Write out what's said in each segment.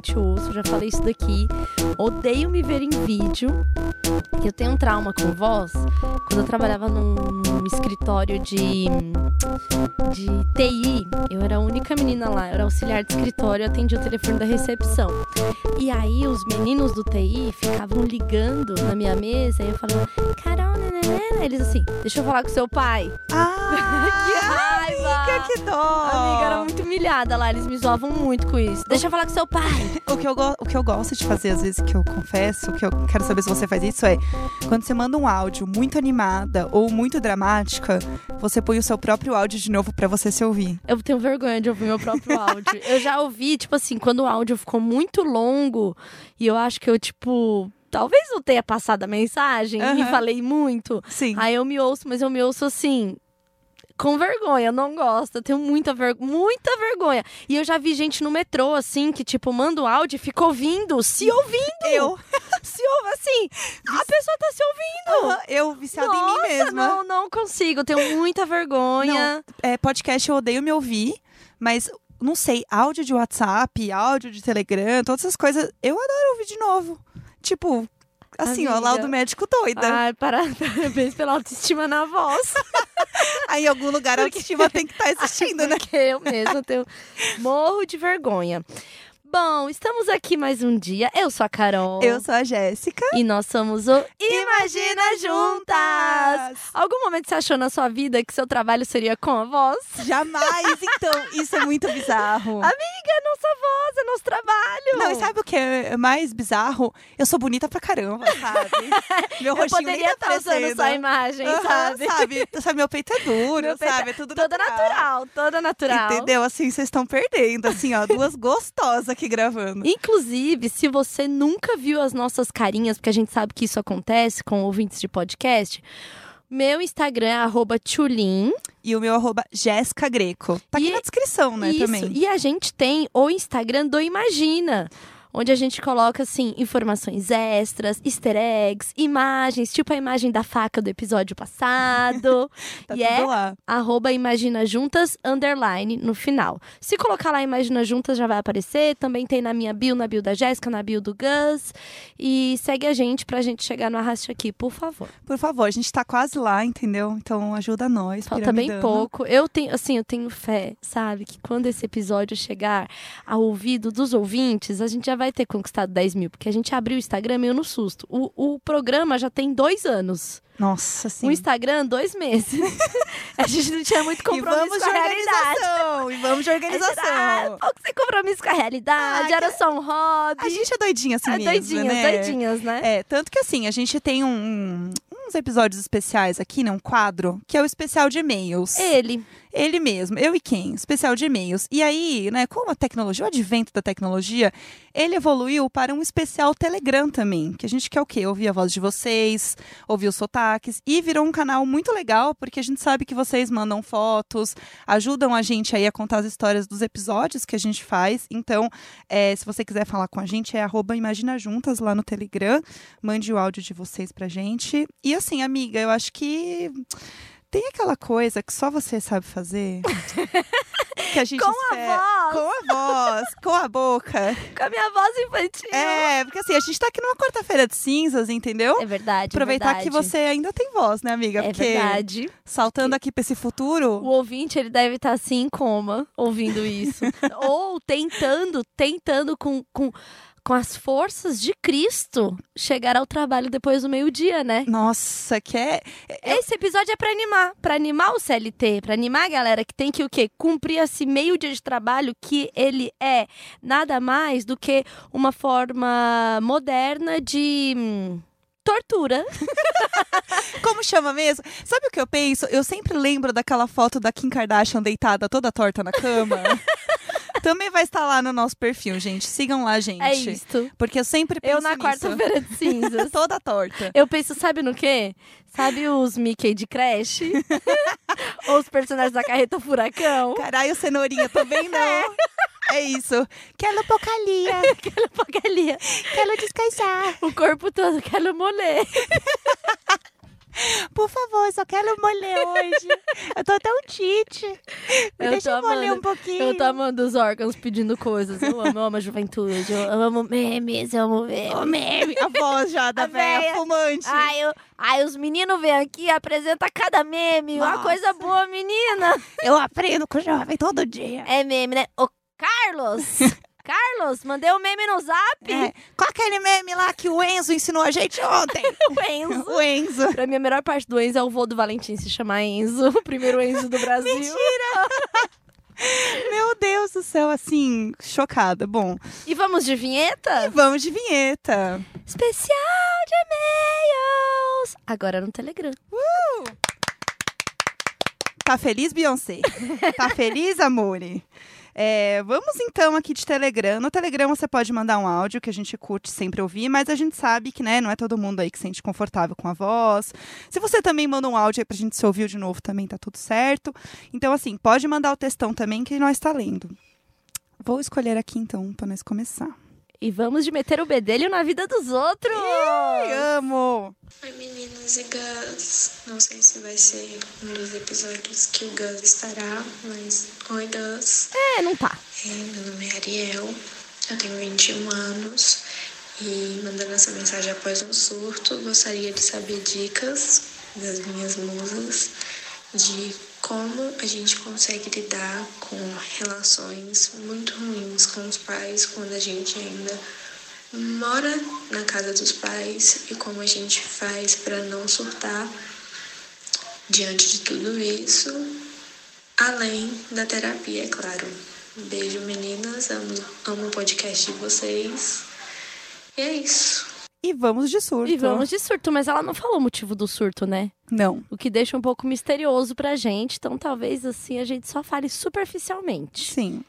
raramente uso, já falei isso daqui. Odeio me ver em vídeo. Eu tenho um trauma com voz. Quando eu trabalhava num, num escritório de, de TI, eu era a única menina lá, eu era auxiliar de escritório, atendia o telefone da recepção. E aí os meninos do TI ficavam ligando na minha mesa e eu falava, Carol, né, né, né? Eles assim, deixa eu falar com seu pai. Ah! amiga, que dó! Amiga, era muito humilhada lá, eles me zoavam muito com isso. Deixa eu falar com seu pai. O que, eu o que eu gosto de fazer, às vezes, que eu confesso, que eu quero saber se você faz isso, é quando você manda um áudio muito animada ou muito dramática, você põe o seu próprio áudio de novo pra você se ouvir. Eu tenho vergonha de ouvir meu próprio áudio. Eu já ouvi, tipo assim, quando o áudio ficou muito longo e eu acho que eu, tipo, talvez não tenha passado a mensagem e Aham. falei muito. Sim. Aí eu me ouço, mas eu me ouço assim. Com vergonha, não gosto, eu tenho muita, ver... muita vergonha. E eu já vi gente no metrô, assim, que, tipo, manda o áudio e fica ouvindo, se ouvindo. Eu, Se ouve assim, a pessoa tá se ouvindo. Aham, eu viciada em mim Nossa, mesma. Não, não consigo, tenho muita vergonha. É, podcast eu odeio me ouvir, mas não sei, áudio de WhatsApp, áudio de Telegram, todas essas coisas, eu adoro ouvir de novo. Tipo, assim, ó, Amiga. laudo médico doida. Ai, para- parabéns pela autoestima na voz. Aí em algum lugar a autoestima tem que estar existindo, né? Porque eu mesma tenho morro de vergonha. Bom, estamos aqui mais um dia. Eu sou a Carol. Eu sou a Jéssica. E nós somos o Imagina Juntas! Algum momento você achou na sua vida que seu trabalho seria com a voz? Jamais, então, isso é muito bizarro. Amiga, é nossa voz, é nosso trabalho. Não, e sabe o que é mais bizarro? Eu sou bonita pra caramba, sabe? Meu eu rostinho nem poderia tá estar usando sua imagem, Aham, sabe? sabe? Sabe, meu peito é duro, peito sabe? É tudo Toda natural, toda natural. Entendeu? Assim, vocês estão perdendo, assim, ó, duas gostosas aqui gravando. Inclusive, se você nunca viu as nossas carinhas, porque a gente sabe que isso acontece com ouvintes de podcast, meu Instagram é arroba tchulin. E o meu arroba Jéssica Greco. Tá aqui E- na descrição, né, Isso. também. E a gente tem o Instagram do Imagina. Onde a gente coloca, assim, informações extras, easter eggs, imagens, tipo a imagem da faca do episódio passado. Tá e tudo é lá. arroba Imagina Juntas, underline, no final. Se colocar lá Imagina Juntas, já vai aparecer. Também tem na minha bio, na bio da Jéssica, na bio do Gus. E segue a gente pra gente chegar no arraste aqui, por favor. Por favor, a gente tá quase lá, entendeu? Então ajuda nós. Falta bem pouco. Eu tenho, assim, eu tenho fé, sabe? Que quando esse episódio chegar ao ouvido dos ouvintes, a gente já vai ter conquistado 10 mil. Porque a gente abriu o Instagram meio no susto. O, o programa já tem dois anos. Nossa, sim. O Instagram, dois meses. a gente não tinha muito compromisso com a realidade. organização. E vamos de Ah, organização. pouco sem compromisso com a realidade, Ah, era só um hobby. A gente é doidinha assim é mesmo, doidinhas, né? doidinhas, né? É, tanto que assim, a gente tem um- uns episódios especiais aqui, né? Um quadro, que é o especial de e-mails. Ele. Ele mesmo, eu e quem? Especial de e-mails. E aí, né, com a tecnologia, o advento da tecnologia, ele evoluiu para um especial Telegram também. Que a gente quer o quê? Ouvir a voz de vocês, ouvir os sotaques. E virou um canal muito legal, porque a gente sabe que vocês mandam fotos, ajudam a gente aí a contar as histórias dos episódios que a gente faz. Então, é, se você quiser falar com a gente, é arroba Imagina Juntas lá no Telegram. Mande o áudio de vocês pra gente. E assim, amiga, eu acho que tem aquela coisa que só você sabe fazer. que a gente Com espera. a voz, Com a voz, com a boca. com a minha voz infantil. É, porque assim, a gente tá aqui numa quarta-feira de cinzas, entendeu? É verdade. Aproveitar é que verdade. você ainda tem voz, né, amiga? É porque verdade. saltando aqui pra esse futuro. O ouvinte, ele deve estar assim em coma, ouvindo isso. Ou tentando, tentando com, com, com as forças de Cristo chegar ao trabalho depois do meio-dia, né? Nossa, que é. Esse episódio é pra animar, pra animar o CLT, pra animar a galera que tem que o quê? Cumprir esse meio dia de trabalho que ele é nada mais do que uma forma moderna de hum, tortura. Como chama mesmo? Sabe o que eu penso? Eu sempre lembro daquela foto da Kim Kardashian deitada toda torta na cama. Também vai estar lá no nosso perfil, gente. Sigam lá, gente. É isto. Porque eu sempre penso Eu na quarta-feira de cinzas. toda torta. Eu penso, sabe no quê? Sabe os Mickey de creche? Ou os personagens da carreta furacão? Caralho, cenourinha, também não. É isso. Quero pocalia. Aquela porcaria. Quero descansar. O corpo todo, quero moler. Por favor, só quero molê hoje. Eu tô tão tite. Me Eu deixa eu molhar amando- um pouquinho. Eu tô amando os órgãos pedindo coisas. Eu amo, eu amo a juventude. Eu amo memes, eu amo memes. Ô, meme, a voz já da velha fumante. Ai, eu, ai, os meninos vêm aqui e apresentam cada meme. Uma Nossa. coisa boa, menina. Eu aprendo com o jovem todo dia. É meme, né? Ô, Carlos! Carlos, mandei um meme no zap. É, qual aquele meme lá que o Enzo ensinou a gente ontem? O Enzo. o Enzo. Pra mim, a melhor parte do Enzo é o vô do Valentim se chamar Enzo. O primeiro Enzo do Brasil. Meu Deus do céu, assim, chocada. Bom, E vamos de vinheta? vamos de vinheta. Especial de e-mails. Agora no Telegram. Tá feliz, Beyoncé? Tá feliz, Amore? É, vamos então aqui de Telegram. No Telegram você pode mandar um áudio que a gente curte sempre ouvir, mas a gente sabe que né, não é todo mundo aí que se sente confortável com a voz. Se você também manda um áudio aí pra gente se ouvir de novo, também tá tudo certo. Então, assim, pode mandar o textão também que nós tá lendo. Vou escolher aqui então pra nós começar. E vamos de meter o bedelho na vida dos outros. Ai, amo! Oi meninas e Gus. Não sei se vai ser um dos episódios que o Gus estará, mas oi Gus. É, não tá. É, meu nome é Ariel, eu tenho 21 anos e mandando essa mensagem após um surto, gostaria de saber dicas das minhas musas de como a gente consegue lidar com relações muito ruins com os pais quando a gente ainda mora na casa dos pais e como a gente faz para não surtar diante de tudo isso, além da terapia, é claro. Beijo, meninas. Amo, amo o podcast de vocês. E é isso. E vamos de surto. E vamos de surto, mas ela não falou o motivo do surto, né? Não. O que deixa um pouco misterioso pra gente. Então, talvez assim a gente só fale superficialmente. Sim.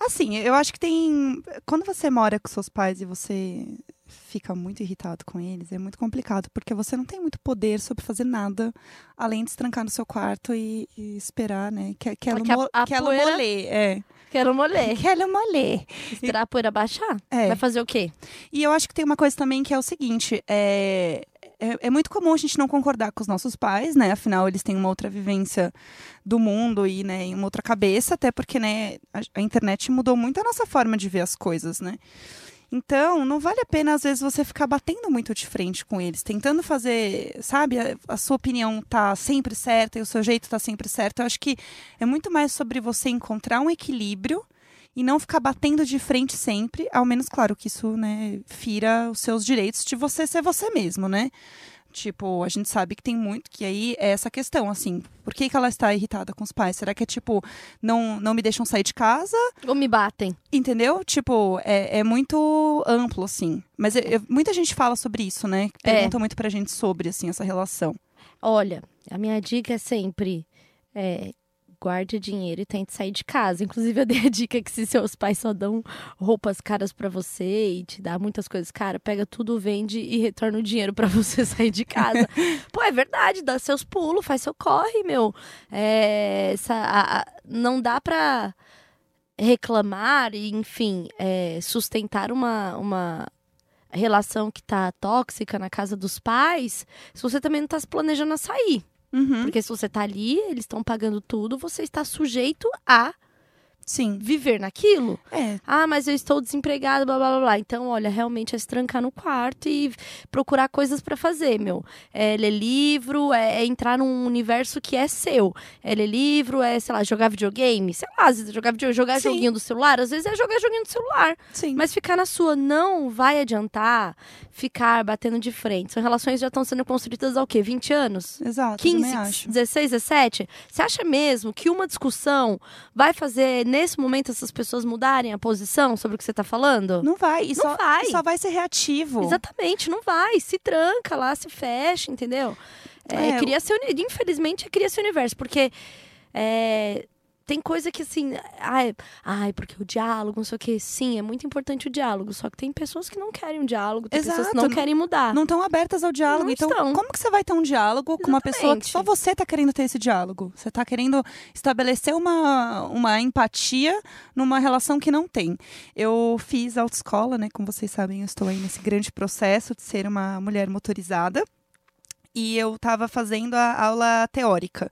Assim, eu acho que tem. Quando você mora com seus pais e você fica muito irritado com eles, é muito complicado, porque você não tem muito poder sobre fazer nada além de se trancar no seu quarto e, e esperar, né? Que, que, ela, Que a- mo- a que ela poeira- molê, é. Quero molhar. Que ela molê. Esperar a poeira baixar? É. Vai fazer o quê? E eu acho que tem uma coisa também que é o seguinte: é, é, é muito comum a gente não concordar com os nossos pais, né? Afinal, eles têm uma outra vivência do mundo e, né, uma outra cabeça, até porque, né, a, a internet mudou muito a nossa forma de ver as coisas, né? Então, não vale a pena, às vezes, você ficar batendo muito de frente com eles, tentando fazer, sabe, a, a sua opinião tá sempre certa e o seu jeito tá sempre certo. Eu acho que é muito mais sobre você encontrar um equilíbrio e não ficar batendo de frente sempre, ao menos, claro, que isso, né, fira os seus direitos de você ser você mesmo, né? Tipo, a gente sabe que tem muito, que aí é essa questão, assim, por que, que ela está irritada com os pais? Será que é tipo, não, não me deixam sair de casa? Ou me batem? Entendeu? Tipo, é, é muito amplo, assim. Mas eu- eu- muita gente fala sobre isso, né? É. Pergunta muito pra gente sobre, assim, essa relação. Olha, a minha dica é sempre é, guarde dinheiro e tente sair de casa. Inclusive, eu dei a dica que se seus pais só dão roupas caras pra você e te dá muitas coisas caras, pega tudo, vende e retorna o dinheiro pra você sair de casa. Pô, é verdade, dá seus pulos, faz seu corre, meu. É, essa, a- a- não dá pra reclamar e, enfim, é, sustentar uma, uma relação que tá tóxica na casa dos pais se você também não tá se planejando a sair. Uhum. Porque se você tá ali, eles estão pagando tudo, você está sujeito a Sim. viver naquilo. É. Ah, mas eu estou desempregado, blá blá blá, blá. Então, olha, realmente é se trancar no quarto e procurar coisas pra fazer, meu. É ler livro, é, é entrar num universo que é seu. É ler livro, é, sei lá, jogar videogame. Sei lá, às vezes jogar, video, jogar Sim. joguinho do celular, às vezes é jogar joguinho do celular. Sim. Mas ficar na sua não vai adiantar ficar batendo de frente. São relações que já estão sendo construídas há o quê? 20 anos? Exato, 15, também acho. 16, 17? Você acha mesmo que uma discussão vai fazer, nesse momento, essas pessoas mudarem a posição sobre o que você tá falando? Não vai. E Não só, vai. só vai ser reativo. Exatamente, não vai. Se tranca lá, se fecha, entendeu? É, É, cria seu, uni- infelizmente, é cria seu universo, porque é, tem coisa que assim, ai, ai, porque o diálogo, não sei o que, sim, é muito importante o diálogo, só que tem pessoas que não querem um diálogo, tem pessoas que Exato. não querem mudar. Não estão abertas ao diálogo. Não então, estão. como que você vai ter um diálogo com uma pessoa que Exatamente. só você tá querendo ter esse diálogo? Você tá querendo estabelecer uma, uma empatia numa relação que não tem. Eu fiz autoescola, né? Como vocês sabem, eu estou aí nesse grande processo de ser uma mulher motorizada. e eu estava fazendo a aula teórica.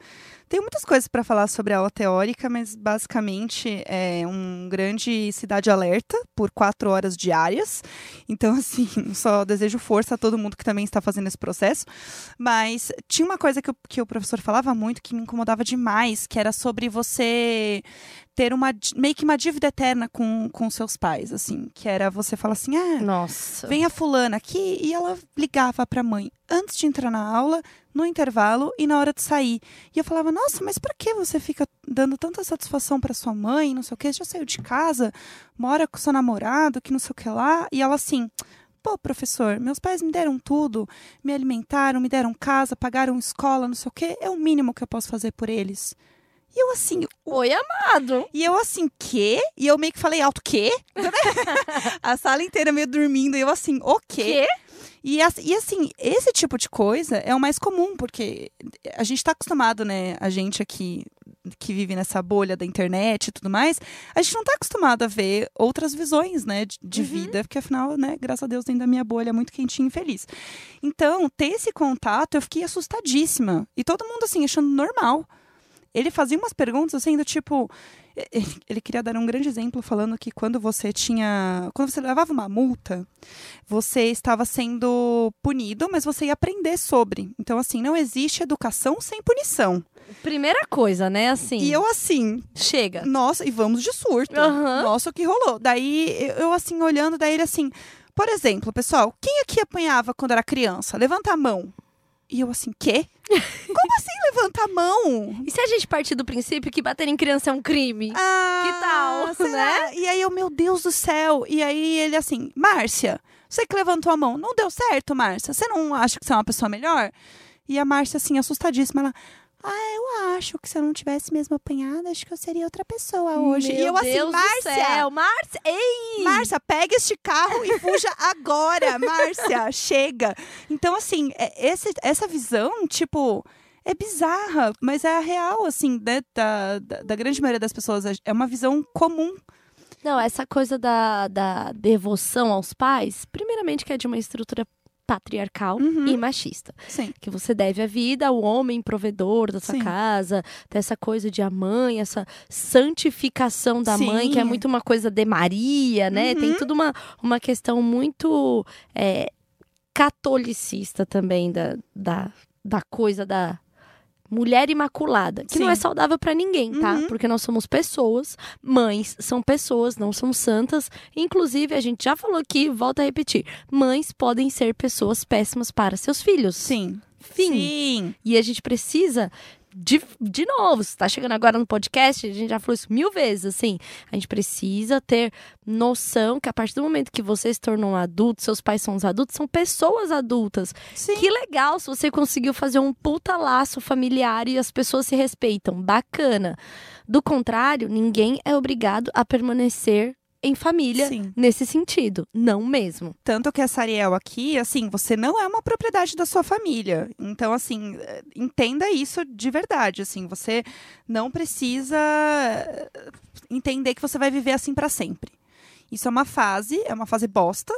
Tem muitas coisas para falar sobre a aula teórica, mas basicamente é um grande cidade alerta por quatro horas diárias. Então, assim, só desejo força a todo mundo que também está fazendo esse processo. Mas tinha uma coisa que, o, que o professor falava muito que me incomodava demais, que era sobre você ter uma meio que uma dívida eterna com, com seus pais, assim, que era você falar assim, ah, Nossa. vem a fulana aqui e ela ligava para a mãe antes de entrar na aula, no intervalo e na hora de sair. E eu falava, nossa, mas para que você fica dando tanta satisfação para sua mãe, não sei o que, já saiu de casa, mora com seu namorado, que não sei o que lá, e ela assim, Pô, professor, meus pais me deram tudo, me alimentaram, me deram casa, pagaram escola, não sei o quê, é o mínimo que eu posso fazer por eles. E eu assim, Oi, amado. e eu assim, quê? E eu meio que falei alto, quê? a sala inteira meio dormindo, e eu assim, o quê? Quê? E, as- assim, esse tipo de coisa é o mais comum, porque a gente tá acostumado, né? A gente aqui que vive nessa bolha da internet e tudo mais, a gente não tá acostumado a ver outras visões, né, de, de Uhum. vida, porque afinal, né, graças a Deus, dentro da minha bolha, é muito quentinha e feliz. Então, ter esse contato, eu fiquei assustadíssima. E todo mundo, assim, achando normal. Ele fazia umas perguntas, assim, do tipo... Ele, queria dar um grande exemplo falando que quando você tinha... Quando você levava uma multa, você estava sendo punido, mas você ia aprender sobre. Então, assim, não existe educação sem punição. Primeira coisa, né? Assim. E eu, assim, Chega. nossa, e vamos de surto. Aham. Nossa, o que rolou? Daí, eu, eu, assim, olhando, daí ele assim... Por exemplo, pessoal, quem aqui apanhava quando era criança? Levanta a mão. E eu assim, quê? Como assim levanta a mão? E se a gente partir do princípio que bater em criança é um crime? Ah, Que tal, né? lá. E aí eu, meu Deus do céu. E aí ele assim, Márcia, você que levantou a mão, não deu certo, Márcia? Você não acha que você é uma pessoa melhor? E a Márcia, assim, assustadíssima, ela... Ah, eu acho que se eu não tivesse mesmo apanhado, acho que eu seria outra pessoa hoje. Meu e eu assim, Deus do Márcia, céu, Márcia, ei! Márcia, pega este carro e fuja agora, Márcia, chega. Então, assim, é- esse, essa visão, tipo, é bizarra, mas é a real, assim, né, da, da, da grande maioria das pessoas. É uma visão comum. Não, essa coisa da, da devoção aos pais, primeiramente que é de uma estrutura patriarcal Uhum. e machista. Sim. Que você deve a vida ao homem provedor da sua Sim. casa, dessa coisa de a mãe, essa santificação da Sim. mãe, que é muito uma coisa de Maria, né? Tem Uhum. tudo uma, uma questão muito é, catolicista também da, da, da coisa da mulher imaculada, que não Sim. é saudável pra ninguém, tá? Uhum. Porque nós somos pessoas, mães são pessoas, não são santas. Inclusive, a gente já falou aqui, volta a repetir, mães podem ser pessoas péssimas para seus filhos. Sim. Fim. Sim. E a gente precisa, de, de novo, você tá chegando agora no podcast, a gente já falou isso mil vezes, assim. A gente precisa ter noção que a partir do momento que você se tornou um adulto, seus pais são os adultos, são pessoas adultas. Sim. Que legal se você conseguiu fazer um puta laço familiar e as pessoas se respeitam. Bacana. Do contrário, ninguém é obrigado a permanecer em família Sim. nesse sentido. Não mesmo. Tanto que essa Ariel aqui, assim, você não é uma propriedade da sua família. Então, assim, eh, entenda isso de verdade. Assim, você não precisa eh, entender que você vai viver assim pra sempre. Isso é uma fase, é uma fase bosta,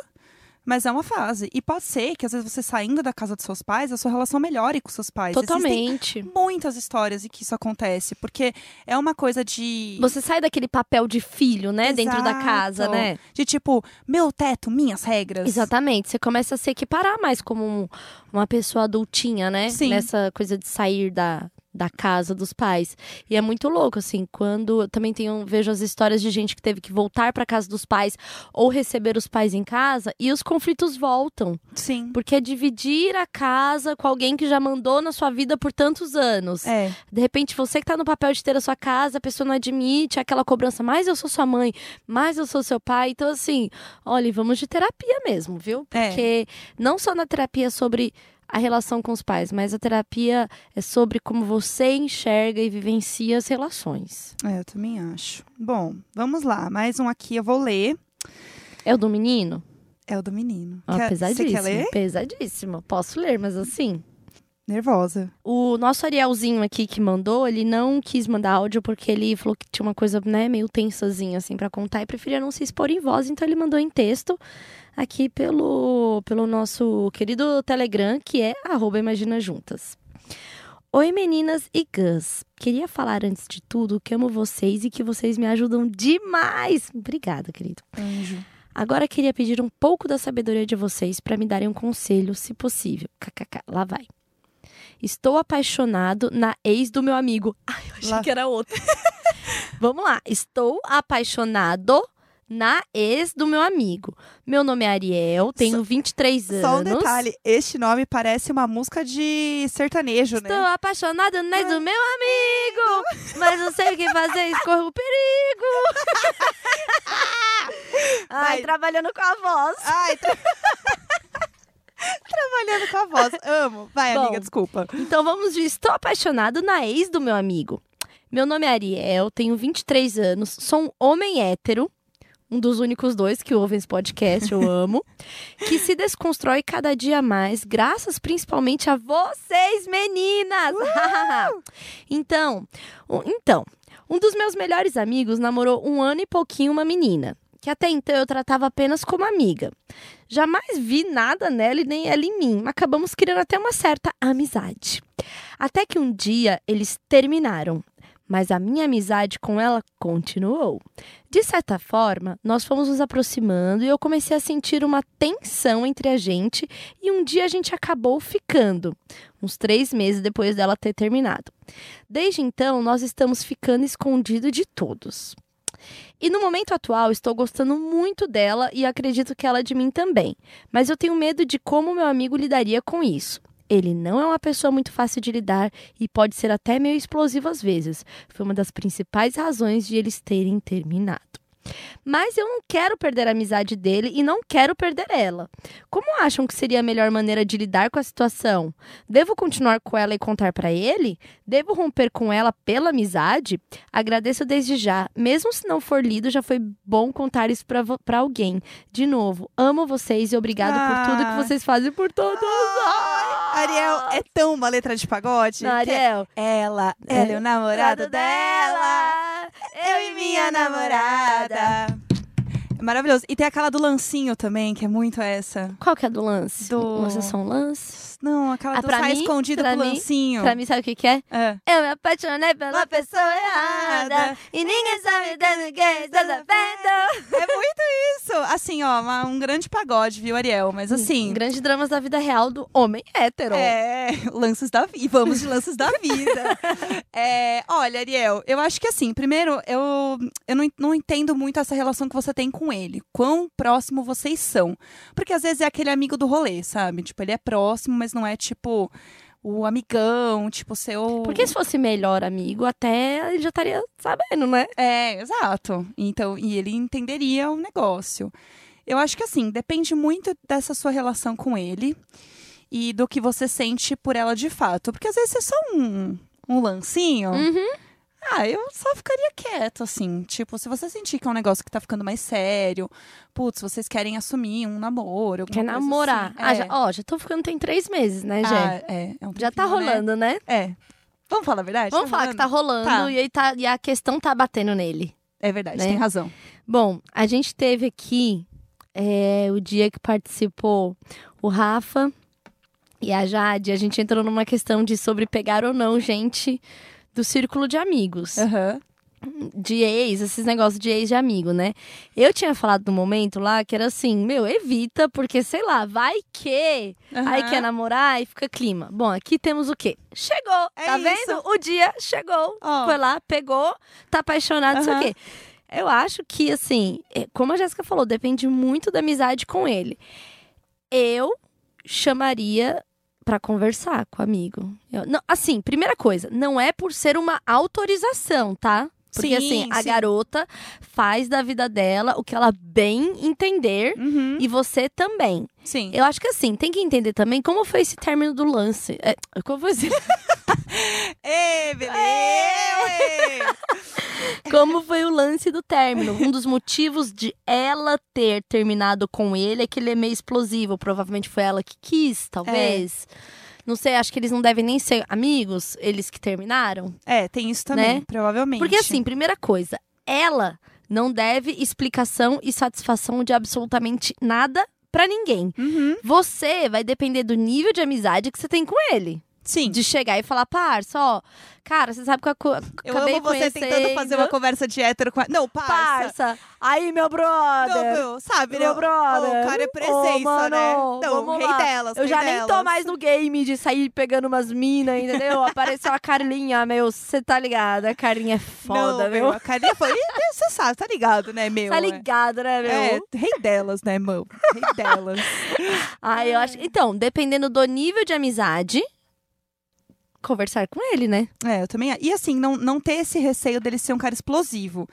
mas é uma fase. E pode ser que, às vezes, você saindo da casa dos seus pais, a sua relação melhore com seus pais. Existem Totalmente. muitas histórias em que isso acontece, porque é uma coisa de. Você sai daquele papel de filho, né? Dentro da Exato. casa, né? De tipo, meu teto, minhas regras. Exatamente. Você começa a se equiparar mais como um- uma pessoa adultinha, né? Sim. Nessa coisa de sair da, da casa dos pais. E é muito louco, assim, quando eu também tenho, vejo as histórias de gente que teve que voltar para casa dos pais ou receber os pais em casa e os conflitos voltam. Sim. Porque é dividir a casa com alguém que já mandou na sua vida por tantos anos. É. De repente, você que tá no papel de ter a sua casa, a pessoa não admite aquela cobrança, mas eu sou sua mãe, mas eu sou seu pai. Então, assim, olha, vamos de terapia mesmo, viu? É. Porque não só na terapia é sobre a relação com os pais, mas a terapia é sobre como você enxerga e vivencia as relações. É, eu também acho. Bom, vamos lá. Mais um aqui eu vou ler. É o do menino? É o do menino. Ah, Quer- pesadíssimo. Você quer ler? Pesadíssimo. Posso ler, mas assim. Nervosa. O nosso Arielzinho aqui que mandou, ele não quis mandar áudio porque ele falou que tinha uma coisa, né, meio tensazinha assim para contar e preferia não se expor em voz, então ele mandou em texto aqui pelo pelo nosso querido Telegram, que é arroba Imagina Juntas. Oi meninas e Gus. Queria falar antes de tudo que amo vocês e que vocês me ajudam demais. Obrigada, querido. Anjo. Agora queria pedir um pouco da sabedoria de vocês para me darem um conselho, se possível. KKK, lá vai. Estou apaixonado na ex do meu amigo. Ai, eu achei Lá- que era outra. Vamos lá. Estou apaixonado na ex do meu amigo. Meu nome é Ariel, tenho 23 anos. Só um detalhe, este nome parece uma música de sertanejo, Estou né? apaixonado na ex do meu amigo, mas não sei o que fazer, escorro o perigo. Ai, Vai. trabalhando com a voz. Ai, tra- Trabalhando com a voz. Amo. Vai, Bom. amiga, desculpa. Então vamos de estou apaixonado na ex do meu amigo. Meu nome é Ariel, tenho 23 anos, sou um homem hétero, um dos únicos dois que ouvem esse podcast, eu amo, que se desconstrói cada dia mais, graças principalmente a vocês, meninas! então, um- então, um dos meus melhores amigos namorou um ano e pouquinho uma menina, que até então eu tratava apenas como amiga. Jamais vi nada nela e nem ela em mim, acabamos criando até uma certa amizade. Até que um dia eles terminaram, mas a minha amizade com ela continuou. De certa forma, nós fomos nos aproximando e eu comecei a sentir uma tensão entre a gente e um dia a gente acabou ficando, uns três meses depois dela ter terminado. Desde então, nós estamos ficando escondido de todos. E no momento atual, estou gostando muito dela e acredito que ela de mim também. Mas eu tenho medo de como meu amigo lidaria com isso. Ele não é uma pessoa muito fácil de lidar e pode ser até meio explosivo às vezes. Foi uma das principais razões de eles terem terminado. Mas eu não quero perder a amizade dele e não quero perder ela. Como acham que seria a melhor maneira de lidar com a situação? Devo continuar com ela e contar pra ele? Devo romper com ela pela amizade? Agradeço desde já. Mesmo se não for lido, já foi bom contar isso pra alguém. De novo, amo vocês e obrigado por tudo Ah. que vocês fazem por todos. Ai, Ariel, é tão uma letra de pagode. Não, é Ariel. Ela, ela é o namorado dela. eu e minha namorada. É maravilhoso. E tem aquela do lancinho também, que é muito essa. Qual que é do lance? Do- Vocês são lance? Não, aquela Ah, do sai mim, escondido pra com o mim, lancinho. Pra mim, sabe o que, que é? É. Eu me apaixonei pela pessoa errada e ninguém sabe dando que está sabendo. É muito isso. Assim, ó, uma- um grande pagode, viu, Ariel? Mas assim. Grandes dramas da vida real do homem hétero. É, lances da vida. E vamos de lances da vida. É, olha, Ariel, eu acho que assim, primeiro, eu, eu não, não entendo muito essa relação que você tem com ele. Quão próximo vocês são. Porque às vezes é aquele amigo do rolê, sabe? Tipo, ele é próximo, mas não é tipo o amigão, tipo, seu. Porque se fosse melhor amigo, até ele já estaria sabendo, né? É, exato. Então, e ele entenderia o negócio. Eu acho que assim, depende muito dessa sua relação com ele e do que você sente por ela de fato. Porque às vezes é só um, um lancinho. Uhum. Ah, eu só ficaria quieto, assim. Tipo, se você sentir que é um negócio que tá ficando mais sério, putz, vocês querem assumir um namoro, Quer coisa namorar. assim. Ah, É. já, ó, já tô ficando tem três meses, né, Ah, Jé? é, é um já tá né? rolando, né? É. Vamos falar a verdade? Vamos falar que tá rolando Tá. E, aí tá, e a questão tá batendo nele. É verdade, né? tem razão. Bom, a gente teve aqui é, o dia que participou o Rafa e a Jade. A gente entrou numa questão de sobre pegar ou não gente do círculo de amigos. Aham. de ex, esses negócios de ex de amigo, né? Eu tinha falado no momento lá que era assim, meu, evita, porque sei lá, vai que aí Aham. quer namorar e fica clima. Bom, aqui temos o quê? Chegou, É tá isso. vendo? O dia chegou. Ó. Foi lá, pegou, tá apaixonado, não sei o quê. Eu acho que, assim, é, como a Jéssica falou, depende muito da amizade com ele. Eu chamaria pra conversar com o amigo. Eu- não, assim, primeira coisa, não é por ser uma autorização, tá? Porque Sim, assim, a sim. garota faz da vida dela o que ela bem entender Uhum. e você também. Sim. Eu acho que assim, tem que entender também como foi esse término do lance. É, como, foi esse, Ê, beleza! como foi o lance do término. Um dos motivos de ela ter terminado com ele é que ele é meio explosivo. Provavelmente foi ela que quis, talvez. Não sei, acho que eles não devem nem ser amigos, eles que terminaram. É, tem isso também, Né? provavelmente. Porque assim, primeira coisa, ela não deve explicação e satisfação de absolutamente nada pra ninguém. Uhum, Você vai depender do nível de amizade que você tem com ele. Sim. De chegar e falar, parça, ó, cara, você sabe que eu aco- Eu acabei amo você tentando fazer conhecendo- uma conversa de hétero com a... Não, parça. Parça, aí meu brother. meu, sabe, Meu brother. O cara é presença, Ô, mano, né? Não, vamos rei lá. delas, Eu rei já nem tô delas. mais no game de sair pegando umas minas, entendeu? Apareceu a Carlinha, meu, você tá ligado? A Carlinha é foda, não, meu. A Carlinha foi... Você sabe, tá ligado, né, meu? Tá ligado, né, meu? É, rei delas, né, mano? Rei delas. Ah, eu acho. Então, dependendo do nível de amizade, conversar com ele, né? É, eu também... E assim, não, não ter esse receio dele ser um cara explosivo.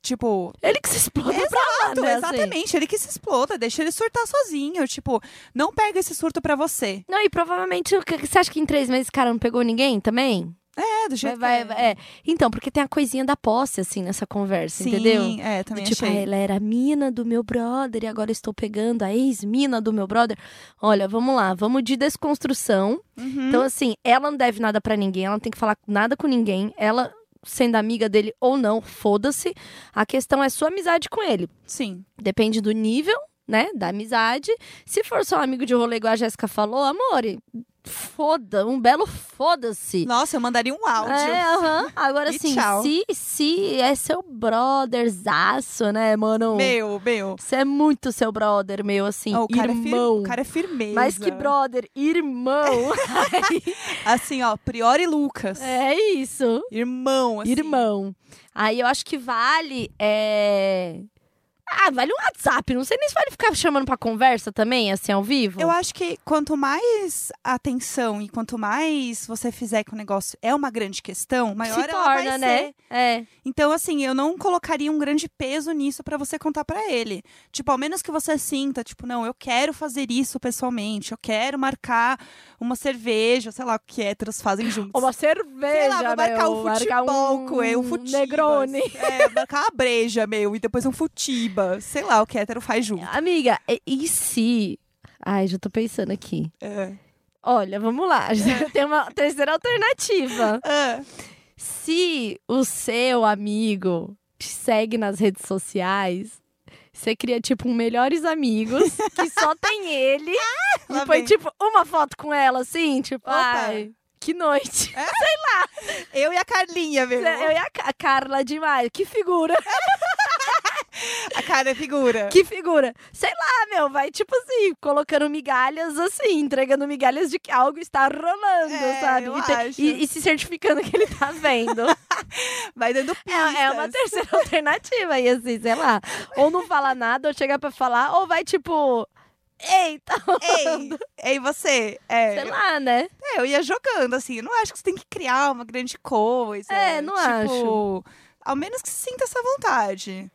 Tipo, Ele que se explode pra lá, Exato, né? assim. exatamente. Ele que se exploda, deixa ele surtar sozinho. Tipo, não pega esse surto pra você. Não, e provavelmente, o que- você acha que em três meses o cara não pegou ninguém também? É, do jeito vai, que vai- é. Então, porque tem a coisinha da posse, assim, nessa conversa, Sim, entendeu? é, Do também tipo, achei. ah, ela era a mina do meu brother e agora estou pegando a ex-mina do meu brother. Olha, vamos lá, vamos de desconstrução. Uhum. Então, assim, ela não deve nada pra ninguém, ela não tem que falar nada com ninguém. Ela, sendo amiga dele ou não, foda-se. A questão é sua amizade com ele. Sim. Depende do nível, né, da amizade. Se for só um amigo de rolê, igual a Jéssica falou, amor, foda, um belo foda-se. Nossa, eu mandaria um áudio. É. Agora, assim, se, se é seu brotherzaço, né, mano? Meu, meu. Você é muito seu brother, meu, assim, Ó, o, cara É irmão. o cara é firmeza. Mais que brother, irmão. Assim, ó, Priori Lucas. é isso. Irmão, assim. Irmão. Aí eu acho que vale. É... Ah, vale um WhatsApp. Não sei nem se vale ficar chamando pra conversa também, assim, ao vivo. Eu acho que quanto mais atenção e quanto mais você fizer que o negócio é uma grande questão, maior se ela torna, vai né? ser. É. Então, assim, eu não colocaria um grande peso nisso pra você contar pra ele. Tipo, ao menos que você sinta, tipo, não, eu quero fazer isso pessoalmente, eu quero marcar uma cerveja, sei lá, o que héteros fazem juntos. Uma cerveja, Sei lá, vou marcar meu, um marcar futebol um com ele, um futibas. Negrone. É, marcar uma breja, meu, e depois um futiba. Sei lá o que hétero faz junto. Amiga, e, se... Ai, já tô pensando aqui. É. Olha, vamos lá. Tem uma terceira alternativa. Ah, Se o seu amigo te segue nas redes sociais, você cria, tipo, um melhores amigos, que só tem ele. lá e põe, tipo, uma foto com ela, assim, tipo, Opa. ai, que noite. eu e a Carlinha, meu. Eu e a Ca- Carla demais. Que figura, A cara é figura. que figura. Sei lá, meu, vai, tipo assim, colocando migalhas, assim, entregando migalhas de que algo está rolando, É, sabe? eu E, te- acho. e- e se certificando que ele tá vendo. Vai dando pistas. É, é uma terceira alternativa aí, assim, sei lá. Ou não fala nada, ou chegar pra falar, ou vai tipo. Eita! Ei, ei, você. É, Sei eu, lá, né? é, eu ia jogando, assim. Eu não acho que você tem que criar uma grande coisa. É, não tipo, acho. Ao menos que você sinta essa vontade.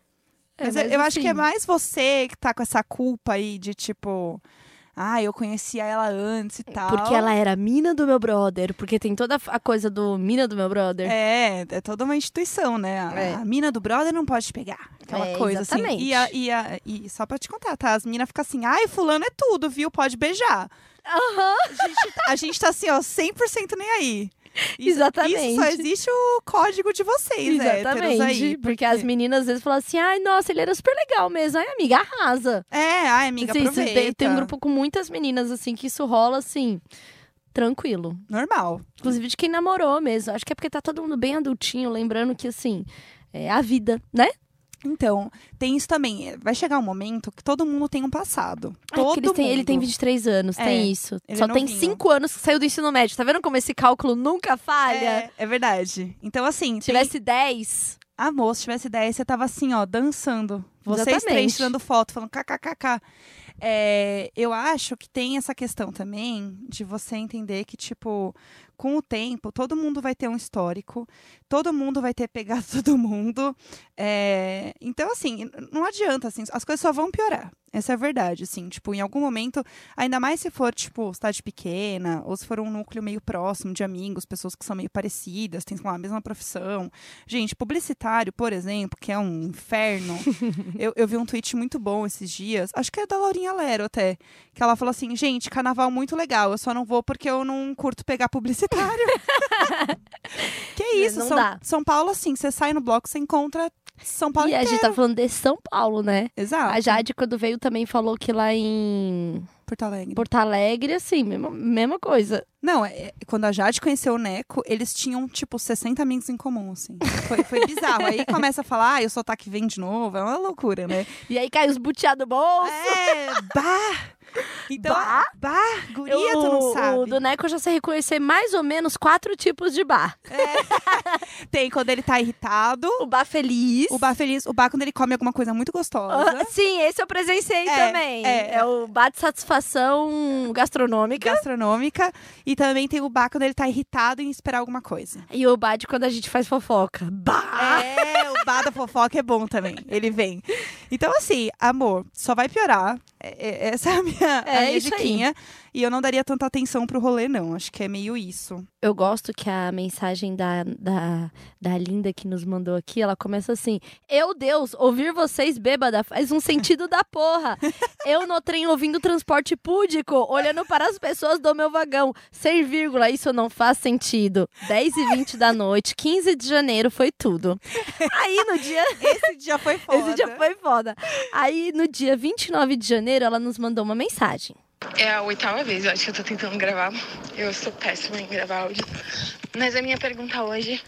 É, mas, eu- eu acho que é assim, mais você que tá com essa culpa aí de tipo. Ah, eu conhecia ela antes e tal. Porque ela era mina do meu brother. Porque tem toda a coisa do mina do meu brother. É, é toda uma instituição, né? A, É. a mina do brother não pode pegar. Aquela É, coisa exatamente. assim. E, a- e, a- e só pra te contar, tá? As meninas ficam assim, ai, fulano é tudo, viu? Pode beijar. Aham, A gente, a gente tá assim, ó, 100% nem aí. Isso- Exatamente. Isso só existe o código de vocês, héteros exatamente. aí. porque... as meninas às vezes falam assim: ai, nossa, ele era super legal mesmo. Ai, amiga, arrasa. É, ai, amiga, Assim, aproveita. tem, tem um grupo com muitas meninas, assim, que isso rola assim. Tranquilo. Normal. Inclusive de quem namorou mesmo. Acho que é porque tá todo mundo bem adultinho, lembrando que, assim, é a vida, né? Então, tem isso também. Vai chegar um momento que todo mundo tem um passado. Ah, Todo mundo. ele tem 23 anos, É, tem isso. Só é tem novinho. 5 anos que saiu do ensino médio. Tá vendo como esse cálculo nunca falha? É, é verdade. Então, assim, Se tivesse 10, Amor, se tivesse ideia, você tava assim, ó, dançando. Vocês Exatamente. três tirando foto, falando kkkk. É, eu acho que tem essa questão também de você entender que, tipo, com o tempo, todo mundo vai ter um histórico, todo mundo vai ter pegado todo mundo. É, então, assim, não adianta, assim, as coisas só vão piorar. Essa é a verdade, assim, tipo, em algum momento, ainda mais se for, tipo, cidade pequena, ou se for um núcleo meio próximo de amigos, pessoas que são meio parecidas, têm, lá, a mesma profissão. Gente, publicitário, por exemplo, que é um inferno. eu, eu vi um tweet muito bom esses dias, acho que é da Laurinha Lero até, que ela falou assim, gente, carnaval muito legal, eu só não vou porque eu não curto pegar publicitário. que isso, Não São, dá. São Paulo, assim, você sai no bloco, você encontra São Paulo E a inteiro. gente tá falando de São Paulo, né? Exato. A Jade, quando veio, também falou que lá em Porto Alegre. Porto Alegre, assim, mesma, mesma coisa. Não, é- é- quando a Jade conheceu o Neco, eles tinham, tipo, 60 amigos em comum, assim. Foi, foi bizarro. Aí começa a falar, ah, o sotaque vem de novo. É uma loucura, né? E aí cai os butiá do bolso. É, bah! Então, Bah? bah, guria, tu o, não sabe. o do Neco eu já sei reconhecer mais ou menos quatro tipos de bar. Tem quando ele tá irritado, O bar feliz. o bar feliz, o bar quando ele come alguma coisa muito gostosa. Ah, Sim, esse eu presenciei É, também. é. É. o bar de satisfação gastronômica. Gastronômica. E também tem o bar quando ele tá irritado em esperar alguma coisa. E o bar de quando a gente faz fofoca. Bah! É, o bar da fofoca é bom também. Ele vem. Então, assim, amor, só vai piorar. É- é- essa é a minha, a É minha isso aí. E eu não daria tanta atenção pro rolê, não. Acho que é meio isso. Eu gosto que a mensagem da, da, da Linda que nos mandou aqui, ela começa assim: Eu, Deus, ouvir vocês bêbada faz um sentido da porra. Eu no trem ouvindo transporte público, olhando para as pessoas do meu vagão. Sem vírgula, isso não faz sentido. 10 e 20 da noite, 15 de janeiro, foi tudo. Aí no dia. Esse dia foi foda. Esse dia foi foda. Aí no dia 29 de janeiro, ela nos mandou uma mensagem. É a oitava vez, eu acho que eu tô tentando gravar. Eu sou péssima em gravar áudio. Mas a minha pergunta hoje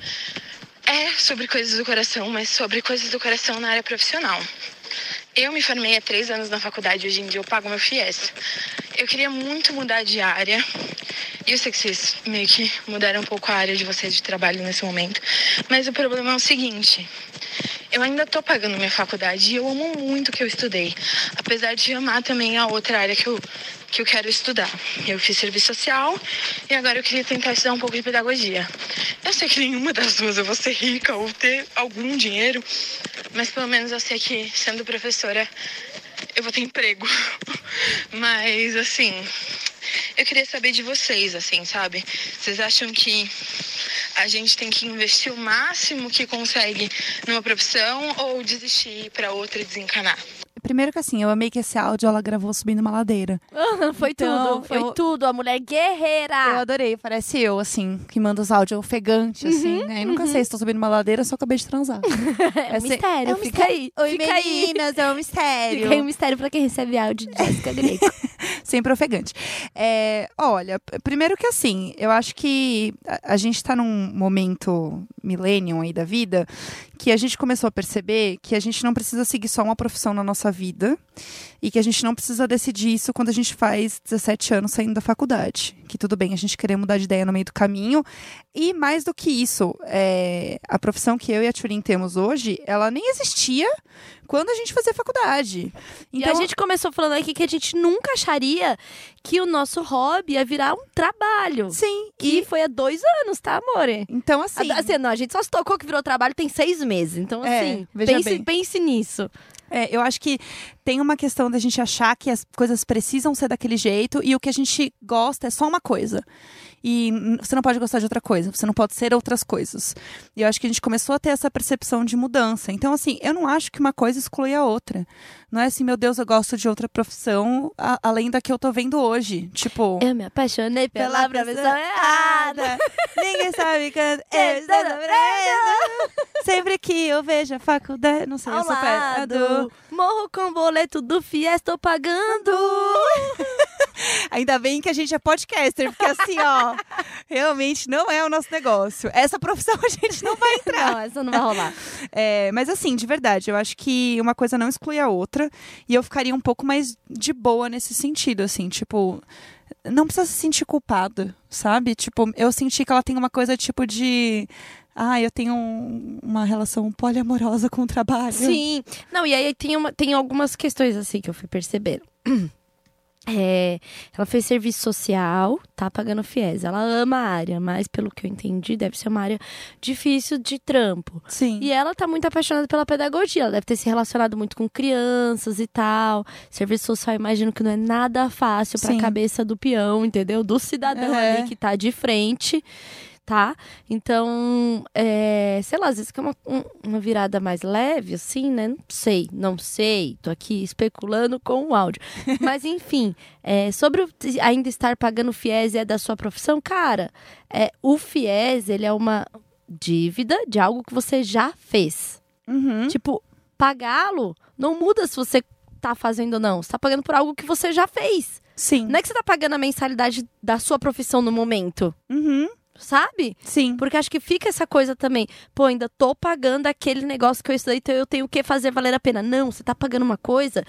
é sobre coisas do coração, mas sobre coisas do coração na área profissional. Eu me formei há três anos na faculdade, hoje em dia eu pago meu FIES. Eu queria muito mudar de área. E eu sei que vocês meio que mudaram um pouco a área de vocês de trabalho nesse momento. Mas o problema é o seguinte. Eu ainda tô pagando minha faculdade e eu amo muito o que eu estudei. Apesar de amar também a outra área que eu, que eu quero estudar. Eu fiz serviço social e agora eu queria tentar estudar um pouco de pedagogia. Eu sei que nenhuma das duas eu vou ser rica ou ter algum dinheiro, mas pelo menos eu sei que sendo professora eu vou ter emprego. Mas assim, eu queria saber de vocês, assim, sabe? Vocês acham que a gente tem que investir o máximo que consegue numa profissão ou desistir para outra e desencanar? Primeiro que assim, eu amei que esse áudio ela gravou subindo uma ladeira. foi Então, tudo, foi eu- tudo. A mulher guerreira. Eu adorei, parece eu, assim, que manda os áudios ofegantes, assim, né? Eu nunca sei se tô subindo uma ladeira, só acabei de transar. É um se- mistério, é um fica mistério. aí. Oi, fica aí. meninas, é um mistério. Fica aí um mistério pra quem recebe áudio de Jéssica Greco. Sempre ofegante. É, olha, primeiro que assim, eu acho que a, a gente tá num momento millennium aí da vida que a gente começou a perceber que a gente não precisa seguir só uma profissão na nossa vida e que a gente não precisa decidir isso quando a gente faz 17 anos saindo da faculdade. Que tudo bem a gente querer mudar de ideia no meio do caminho. E mais do que isso, é, a profissão que eu e a Turin temos hoje, ela nem existia quando a gente fazia faculdade. e a gente começou falando aqui que a gente nunca acharia que o nosso hobby ia virar um trabalho. Sim, Que e foi há dois anos, tá, amore? então assim, Assim, não, a gente só se tocou que virou trabalho tem seis meses. Então, É, assim, veja pense, pense nisso. É, eu acho que tem uma questão da gente achar que as coisas precisam ser daquele jeito e o que a gente gosta é só uma coisa. E você não pode gostar de outra coisa, você não pode ser outras coisas. E eu acho que a gente começou a ter essa percepção de mudança. Então, assim, eu não acho que uma coisa exclui a outra. Não é assim, meu Deus, eu gosto de outra profissão a- além da que eu tô vendo hoje. Tipo. Eu me apaixonei pela, profissão errada. Ninguém sabe quando eu estou sofrendo. Sempre que eu vejo a faculdade. Não sei, eu Ao sou lado, morro com boleto do FIES, tô pagando. Ainda bem que a gente é podcaster, porque assim, ó, realmente não é o nosso negócio. Essa profissão a gente não vai entrar. Não, essa não vai rolar. É, mas assim, de verdade, eu acho que uma coisa não exclui a outra. E eu ficaria um pouco mais de boa nesse sentido, assim, tipo. Não precisa se sentir culpada, sabe? Tipo, eu senti que ela tem uma coisa tipo de. Ah, eu tenho um- uma relação poliamorosa com o trabalho. Sim. Não, e aí tem, uma, tem algumas questões assim que eu fui percebendo. É, ela fez serviço social, tá pagando FIES. Ela ama a área, mas pelo que eu entendi, deve ser uma área difícil de trampo. Sim. E ela tá muito apaixonada pela pedagogia. Ela deve ter se relacionado muito com crianças e tal. Serviço social, imagino que não é nada fácil pra Sim. cabeça do peão, entendeu? Do cidadão É. ali que tá de frente. Tá? Então, é, sei lá, às vezes que é uma, um- uma virada mais leve, assim, né? Não sei, não sei. Tô aqui especulando com o áudio. Mas, enfim, é, sobre o- ainda estar pagando FIES e é da sua profissão, cara, é, o FIES, ele é uma dívida de algo que você já fez. Uhum. Tipo, pagá-lo não muda se você tá fazendo ou não. Você tá pagando por algo que você já fez. Sim. Não é que você tá pagando a mensalidade da sua profissão no momento, Uhum. Sabe? Sim. Porque acho que fica essa coisa também. Pô, ainda tô pagando aquele negócio que eu estudei, então eu tenho que fazer valer a pena. Não, você tá pagando uma coisa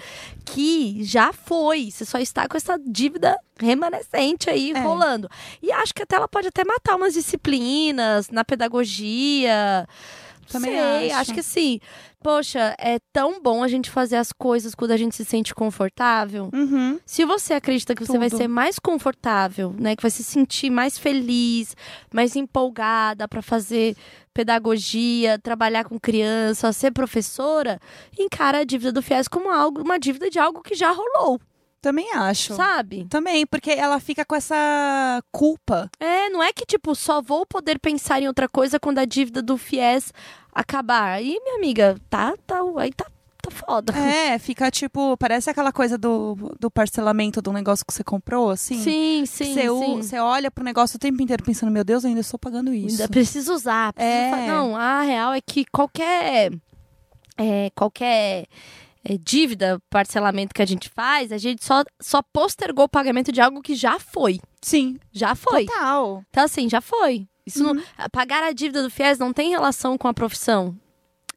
que já foi. Você só está com essa dívida remanescente aí É. rolando. E acho que até ela pode até matar umas disciplinas na pedagogia. Também Sei, acho. acho que sim. Poxa, é tão bom a gente fazer as coisas quando a gente se sente confortável. Uhum. Se você acredita que você vai Tudo. ser mais confortável, né, que vai se sentir mais feliz, mais empolgada para fazer pedagogia, trabalhar com criança, ser professora, encara a dívida do FIES como algo, uma dívida de algo que já rolou, Também acho. sabe? Também, porque ela fica com essa culpa. É, não é que tipo só vou poder pensar em outra coisa quando a dívida do FIES acabar. Aí, minha amiga, tá, tá, aí tá, tá foda. É, fica tipo, parece aquela coisa do, do parcelamento do negócio que você comprou, assim. Sim, sim, Você, sim. você olha pro negócio o tempo inteiro pensando, meu Deus, eu ainda estou pagando isso. Ainda preciso usar. preciso É. Não, a real é que qualquer. é, qualquer é, dívida, parcelamento que a gente faz, a gente só, só postergou o pagamento de algo que já foi. Sim, Já foi. total. Então, assim, já foi. Isso Uhum. não, pagar a dívida do FIES não tem relação com a profissão.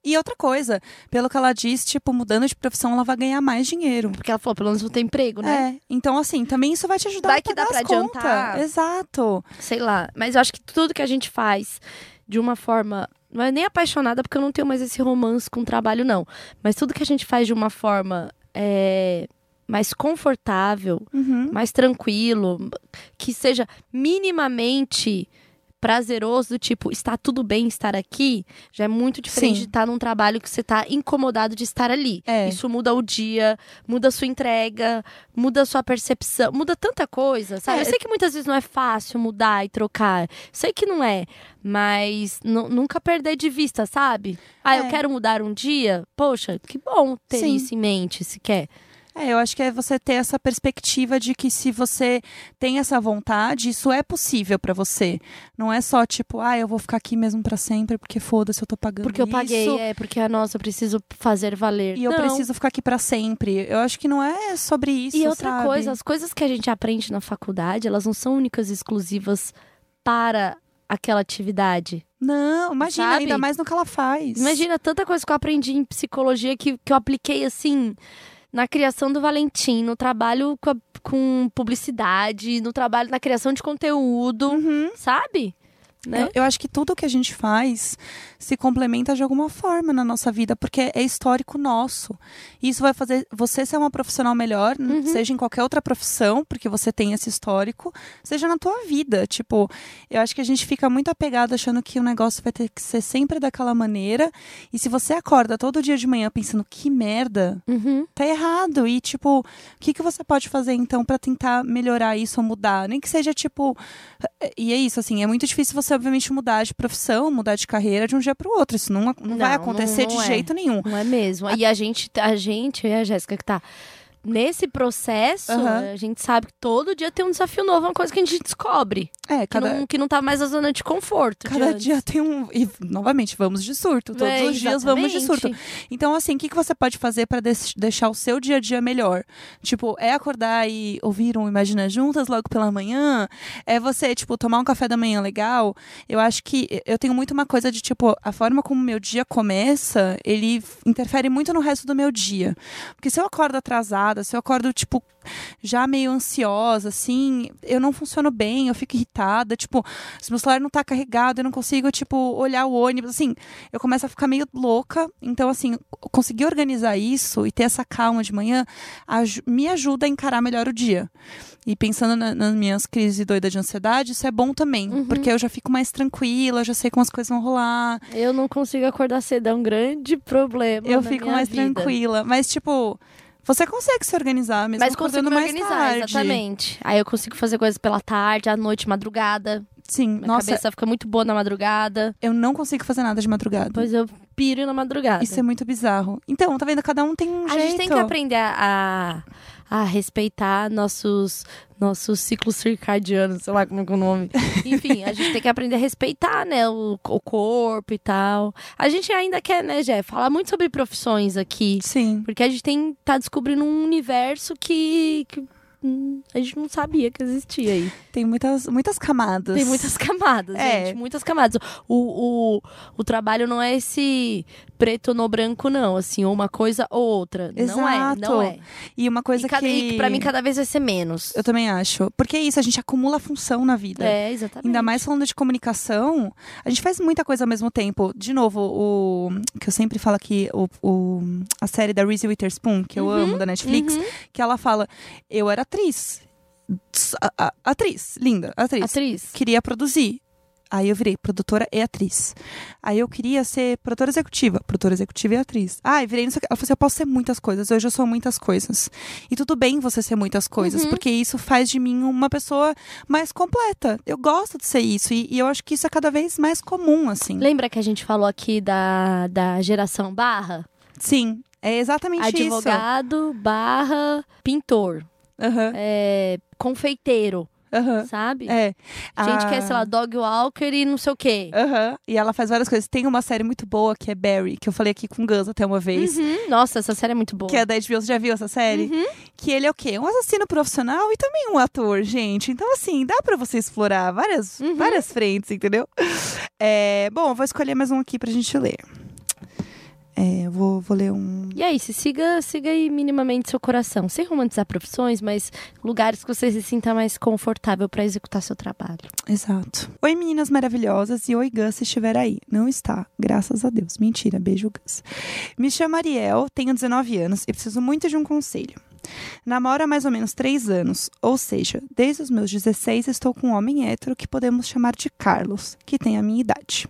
E outra coisa, pelo que ela diz, tipo, mudando de profissão, ela vai ganhar mais dinheiro. Porque ela falou, pelo menos vou ter emprego, né? É, então assim, também isso vai te ajudar Vai a que dá pagar pra as contas. Exato. Sei lá. Mas eu acho que tudo que a gente faz de uma forma. Não é nem apaixonada, porque eu não tenho mais esse romance com o trabalho, não. Mas tudo que a gente faz de uma forma é, mais confortável, Uhum. mais tranquilo, que seja minimamente prazeroso, do tipo, está tudo bem estar aqui, já é muito diferente Sim. de estar num trabalho que você está incomodado de estar ali. É. Isso muda o dia, muda a sua entrega, muda a sua percepção, muda tanta coisa, sabe? É. Eu sei que muitas vezes não é fácil mudar e trocar, sei que não é, mas nu- nunca perder de vista, sabe? Ah, eu É. quero mudar um dia, poxa, que bom ter Sim. isso em mente, se quer. É, eu acho que é você ter essa perspectiva de que se você tem essa vontade, isso é possível pra você. Não é só tipo, ah, eu vou ficar aqui mesmo pra sempre porque foda-se, eu tô pagando Porque eu paguei, é, porque, nossa, eu preciso fazer valer. E eu Não. preciso ficar aqui pra sempre. Eu acho que não é sobre isso, E outra sabe? coisa, as coisas que a gente aprende na faculdade, elas não são únicas e exclusivas para aquela atividade. Não, imagina, Sabe? ainda mais no que ela faz. Imagina tanta coisa que eu aprendi em psicologia que, que eu apliquei assim na criação do Valentim, no trabalho com, a- com publicidade, no trabalho na criação de conteúdo, Uhum. sabe? Né? Eu, eu acho que tudo que a gente faz se complementa de alguma forma na nossa vida, porque é histórico nosso. E isso vai fazer você ser uma profissional melhor, Uhum. seja em qualquer outra profissão, porque você tem esse histórico, seja na tua vida. Tipo, eu acho que a gente fica muito apegado achando que o negócio vai ter que ser sempre daquela maneira. E se você acorda todo dia de manhã pensando que merda, Uhum. tá errado. E, tipo, o que, que você pode fazer, então, pra tentar melhorar isso ou mudar? Nem que seja, tipo. E é isso, assim, é muito difícil você, obviamente, mudar de profissão, mudar de carreira de um dia pro outro. Isso não, não, Não, vai não- acontecer não de é. jeito nenhum. Não é mesmo? E a gente, a gente, eu e a Jéssica que tá nesse processo, a gente sabe que todo dia tem um desafio novo, uma coisa que a gente descobre. É, Que, cada, não, que não tá mais na zona de conforto. de cada antes. dia tem um. E, novamente, vamos de surto. Todos É, os dias vamos de surto. Então, assim, o que, que você pode fazer para deixar o seu dia a dia melhor? Tipo, é acordar e ouvir um Imagina Juntas logo pela manhã? É você, tipo, tomar um café da manhã legal? Eu acho que eu tenho muito uma coisa de, tipo, a forma como o meu dia começa, ele interfere muito no resto do meu dia. Porque se eu acordo atrasada, se eu acordo, tipo, já meio ansiosa, assim, eu não funciono bem, eu fico irritada, tipo, se meu celular não tá carregado, eu não consigo, tipo, olhar o ônibus, assim, eu começo a ficar meio louca. Então, assim, conseguir organizar isso e ter essa calma de manhã aj me ajuda a encarar melhor o dia. E pensando na, nas minhas crises doidas de ansiedade, isso é bom também, Uhum. porque eu já fico mais tranquila, já sei como as coisas vão rolar. Eu não consigo acordar cedo, é um grande problema. Eu fico mais vida. tranquila. Mas, tipo, você consegue se organizar mesmo Mas consigo me mais organizar, tarde. exatamente. Aí eu consigo fazer coisas pela tarde, à noite, madrugada. Sim, Minha nossa, cabeça fica muito boa na madrugada. eu não consigo fazer nada de madrugada. Depois eu piro na madrugada. Isso é muito bizarro. Então, tá vendo? Cada um tem um a jeito. gente tem que aprender a, a, a respeitar nossos, nossos ciclos circadianos, sei lá como é que é o nome. Enfim, a gente tem que aprender a respeitar, né, o, o corpo e tal. A gente ainda quer, né, Jé, falar muito sobre profissões aqui. Sim. Porque a gente tem, tá descobrindo um universo que, que a gente não sabia que existia aí. Tem muitas, muitas camadas. Tem muitas camadas, É. gente. Muitas camadas. O, o, o trabalho não é esse preto no branco, não. Assim, ou uma coisa ou outra. Não é, Exato. não é. E uma coisa e, cada, que. e pra mim, cada vez vai ser menos. Eu também acho. Porque é isso, a gente acumula função na vida. É, exatamente. Ainda mais falando de comunicação, a gente faz muita coisa ao mesmo tempo. De novo, o que eu sempre falo aqui, o, o- a série da Reese Witherspoon, que eu Uhum, amo, da Netflix, Uhum. que ela fala: Eu era atriz. Atriz, linda, atriz. Atriz. Queria produzir. Aí eu virei produtora e atriz. Aí eu queria ser produtora executiva. Produtora executiva e atriz. Ah, eu virei não sei o que. Ela falou assim: eu posso ser muitas coisas. Hoje eu sou muitas coisas. E tudo bem você ser muitas coisas, Uhum. porque isso faz de mim uma pessoa mais completa. Eu gosto de ser isso. E, e eu acho que isso é cada vez mais comum, assim. Lembra que a gente falou aqui da, da geração barra? Sim, é exatamente Advogado barra pintor. Aham, É, confeiteiro, aham. sabe? É. Gente Ah, que é, sei lá, dog walker e não sei o quê. Aham. E ela faz várias coisas. Tem uma série muito boa que é Barry, que eu falei aqui com o Gus até uma vez. Uhum. Nossa, essa série é muito boa. Que é da HBO, você já viu essa série? Uhum. Que ele é o quê? Um assassino profissional e também um ator, gente. Então, assim, dá pra você explorar várias, Uhum. várias frentes, entendeu? É, bom, eu vou escolher mais um aqui pra gente ler. É, eu vou, vou ler um. E é isso, siga, siga aí minimamente seu coração. Sem romantizar profissões, mas lugares que você se sinta mais confortável pra executar seu trabalho. Exato. Oi, meninas maravilhosas. E oi, Gus, se estiver aí. Não está, graças a Deus. Mentira, beijo, Gus. Me chamo Ariel, tenho 19 anos e preciso muito de um conselho. Namoro há mais ou menos 3 anos, ou seja, desde os meus 16 estou com um homem hétero que podemos chamar de Carlos, que tem a minha idade.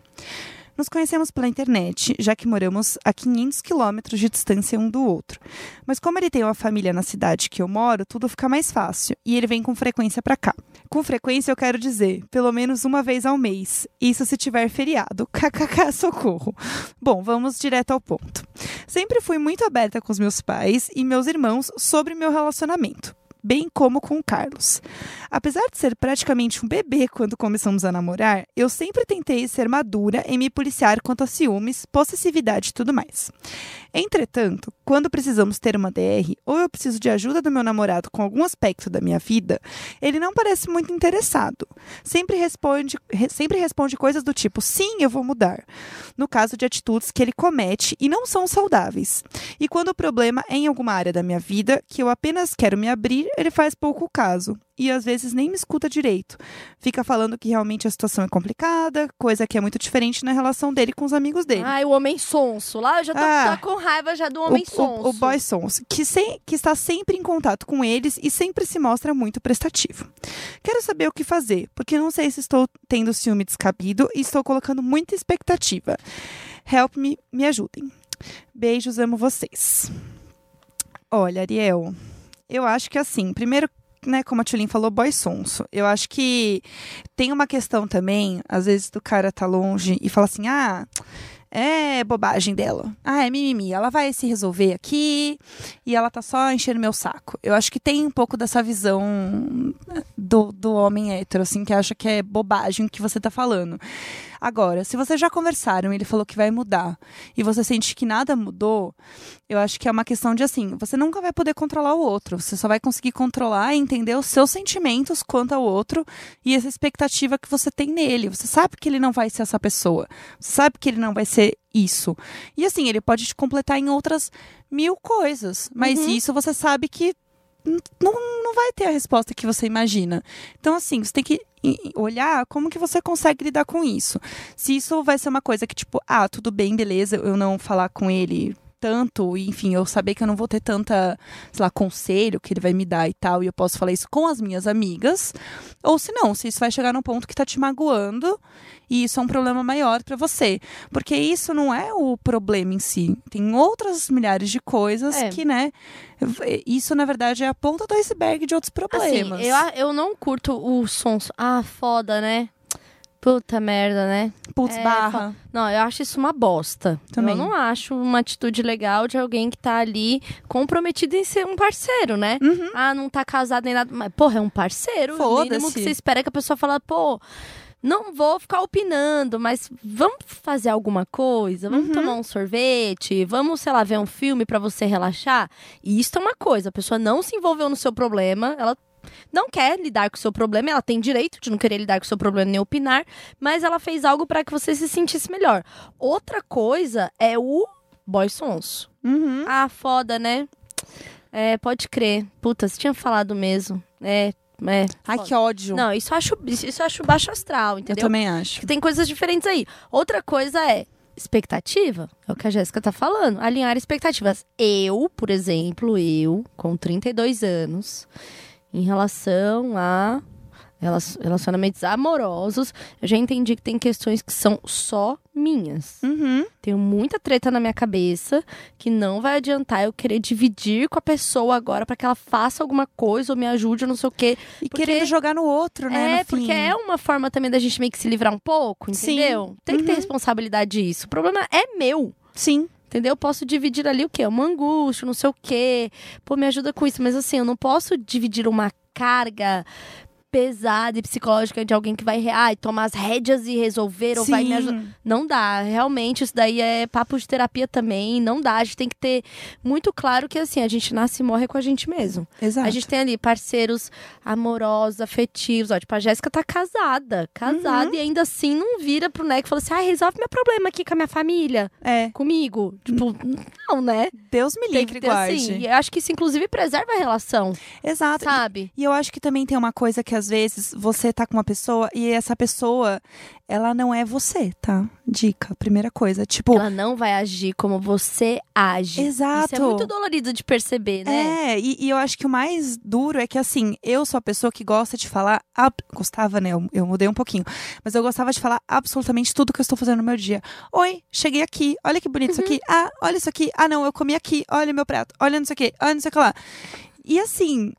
Nos conhecemos pela internet, já que moramos a 500 quilômetros de distância um do outro. Mas como ele tem uma família na cidade que eu moro, tudo fica mais fácil e ele vem com frequência pra cá. Com frequência eu quero dizer, pelo menos uma vez ao mês. Isso se tiver feriado. KKK, socorro. Bom, vamos direto ao ponto. Sempre fui muito aberta com os meus pais e meus irmãos sobre meu relacionamento. Bem como com o Carlos. Apesar de ser praticamente um bebê quando começamos a namorar, eu sempre tentei ser madura em me policiar quanto a ciúmes, possessividade e tudo mais. Entretanto, quando precisamos ter uma DR ou eu preciso de ajuda do meu namorado com algum aspecto da minha vida, ele não parece muito interessado. Sempre responde, re- sempre responde coisas do tipo: sim, eu vou mudar. No caso de atitudes que ele comete e não são saudáveis. E quando o problema é em alguma área da minha vida que eu apenas quero me abrir, ele faz pouco caso. E às vezes nem me escuta direito. Fica falando que realmente a situação é complicada, coisa que é muito diferente na relação dele com os amigos dele. Ai, o homem sonso. Lá eu já tô, Ah. tô com raiva já do homem o, sonso. o, o boy sons, que, que está sempre em contato com eles e sempre se mostra muito prestativo. Quero saber o que fazer, porque não sei se estou tendo ciúme descabido e estou colocando muita expectativa. Help me, me ajudem. Beijos, amo vocês. Olha, Ariel, eu acho que assim, primeiro, né, como a Tulin falou, boy sonso. Eu acho que tem uma questão também, às vezes, do cara tá longe e fala assim, ah, é bobagem dela. Ah, é mimimi. Ela vai se resolver aqui e ela tá só enchendo meu saco. Eu acho que tem um pouco dessa visão do, do homem hétero, assim, que acha que é bobagem o que você tá falando. Agora, se vocês já conversaram e ele falou que vai mudar e você sente que nada mudou, eu acho que é uma questão de assim, você nunca vai poder controlar o outro. Você só vai conseguir controlar e entender os seus sentimentos quanto ao outro e essa expectativa que você tem nele. Você sabe que ele não vai ser essa pessoa. Você sabe que ele não vai ser isso. E assim, ele pode te completar em outras mil coisas. Mas Uhum. isso você sabe que não, não vai ter a resposta que você imagina. Então, assim, você tem que olhar como que você consegue lidar com isso. Se isso vai ser uma coisa que, tipo, ah, tudo bem, beleza, eu não falar com ele tanto, e, enfim, eu saber que eu não vou ter tanta, sei lá, conselho que ele vai me dar e tal, e eu posso falar isso com as minhas amigas, ou se não, se isso vai chegar num ponto que tá te magoando e isso é um problema maior pra você, porque isso não é o problema em si, tem outras milhares de coisas É. que, né, isso na verdade é a ponta do iceberg de outros problemas. Assim, eu, eu não curto o som. Ah, foda, né? Puta merda, né? Putz, é, barra. Não, eu acho isso uma bosta. Também. Eu não acho uma atitude legal de alguém que tá ali comprometido em ser um parceiro, né? Uhum. Ah, não tá casado nem nada. Mas, porra, é um parceiro. O mínimo Foda-se. que você espera é que a pessoa fala, pô. Não vou ficar opinando, mas vamos fazer alguma coisa? Vamos Uhum. tomar um sorvete? Vamos, sei lá, ver um filme pra você relaxar? E isso é uma coisa, a pessoa não se envolveu no seu problema, ela não quer lidar com o seu problema, ela tem direito de não querer lidar com o seu problema nem opinar, mas ela fez algo pra que você se sentisse melhor. Outra coisa é o boy sonso. Uhum. Ah, foda, né? É, pode crer. Puta, você tinha falado mesmo. É, é. Ai, foda. que ódio. Não, isso eu acho, isso eu acho baixo astral, eu entendeu? também acho. Que tem coisas diferentes aí. Outra coisa é expectativa, é o que a Jéssica tá falando, alinhar expectativas. Eu, por exemplo, eu, com 32 anos, em relação a relac- relacionamentos amorosos, eu já entendi que tem questões que são só minhas. Uhum. Tenho muita treta na minha cabeça que não vai adiantar eu querer dividir com a pessoa agora pra que ela faça alguma coisa ou me ajude ou não sei o quê. E Porque- querendo jogar no outro, né? É, no fim. porque é uma forma também da gente meio que se livrar um pouco, Sim. entendeu? Tem que ter Uhum. responsabilidade disso. O problema é meu. Sim. Entendeu? Eu posso dividir ali o quê? Uma angústia, não sei o quê. Pô, me ajuda com isso. Mas assim, eu não posso dividir uma carga pesada e psicológica de alguém que vai ai, tomar as rédeas e resolver ou vai me ajudar. Sim. Não dá. Realmente, isso daí é papo de terapia também. Não dá. A gente tem que ter muito claro que assim, a gente nasce e morre com a gente mesmo. Exato. A gente tem ali parceiros amorosos, afetivos. Ó, tipo, a Jéssica tá casada. Casada Uhum. e ainda assim não vira pro Neco e fala assim: ah, resolve meu problema aqui com a minha família, É, comigo. Tipo, não, né? Deus me livre, ter guarde. assim. E eu acho que isso, inclusive, preserva a relação, Exato. E- sabe? E eu acho que também tem uma coisa que às vezes você tá com uma pessoa e essa pessoa, ela não é você, tá? Dica, primeira coisa. Tipo, Ela não vai agir como você age. Exato. Isso é muito dolorido de perceber, né? É, e, e eu acho que o mais duro é que, assim, eu sou a pessoa que gosta de falar. ab- Gostava, né? Eu, eu mudei um pouquinho. Mas eu gostava de falar absolutamente tudo que eu estou fazendo no meu dia. Oi, cheguei aqui. Olha que bonito isso aqui. Ah, olha isso aqui. Ah, não, eu comi aqui. Olha meu prato. Olha não sei o que. Olha não sei o que lá. E assim.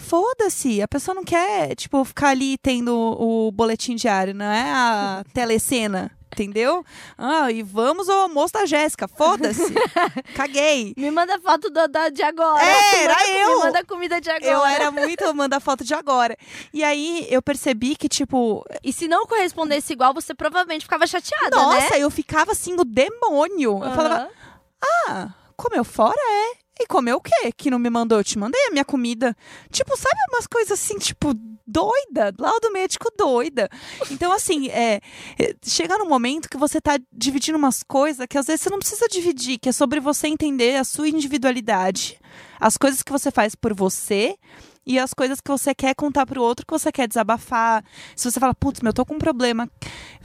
Foda-se, a pessoa não quer, tipo, ficar ali tendo o boletim diário, não é a telecena, entendeu? Ah, e vamos ao almoço da Jéssica, foda-se. Caguei. Me manda foto da, da- de agora. É, era Manda- eu. Me manda comida de agora. Eu era muito mandar foto de agora. E aí eu percebi que, tipo, E se não correspondesse igual, você provavelmente ficava chateada, nossa, né? eu ficava assim, o demônio. Eu falava, ah, comeu fora, é? E comeu o quê? Que não me mandou? Eu te mandei a minha comida. Tipo, sabe umas coisas assim, tipo, doida, laudo médico doida. Então, assim, é, é, chega num momento que você tá dividindo umas coisas que às vezes você não precisa dividir, que é sobre você entender a sua individualidade, as coisas que você faz por você e as coisas que você quer contar pro outro, que você quer desabafar. Se você fala, putz, meu, eu tô com um problema,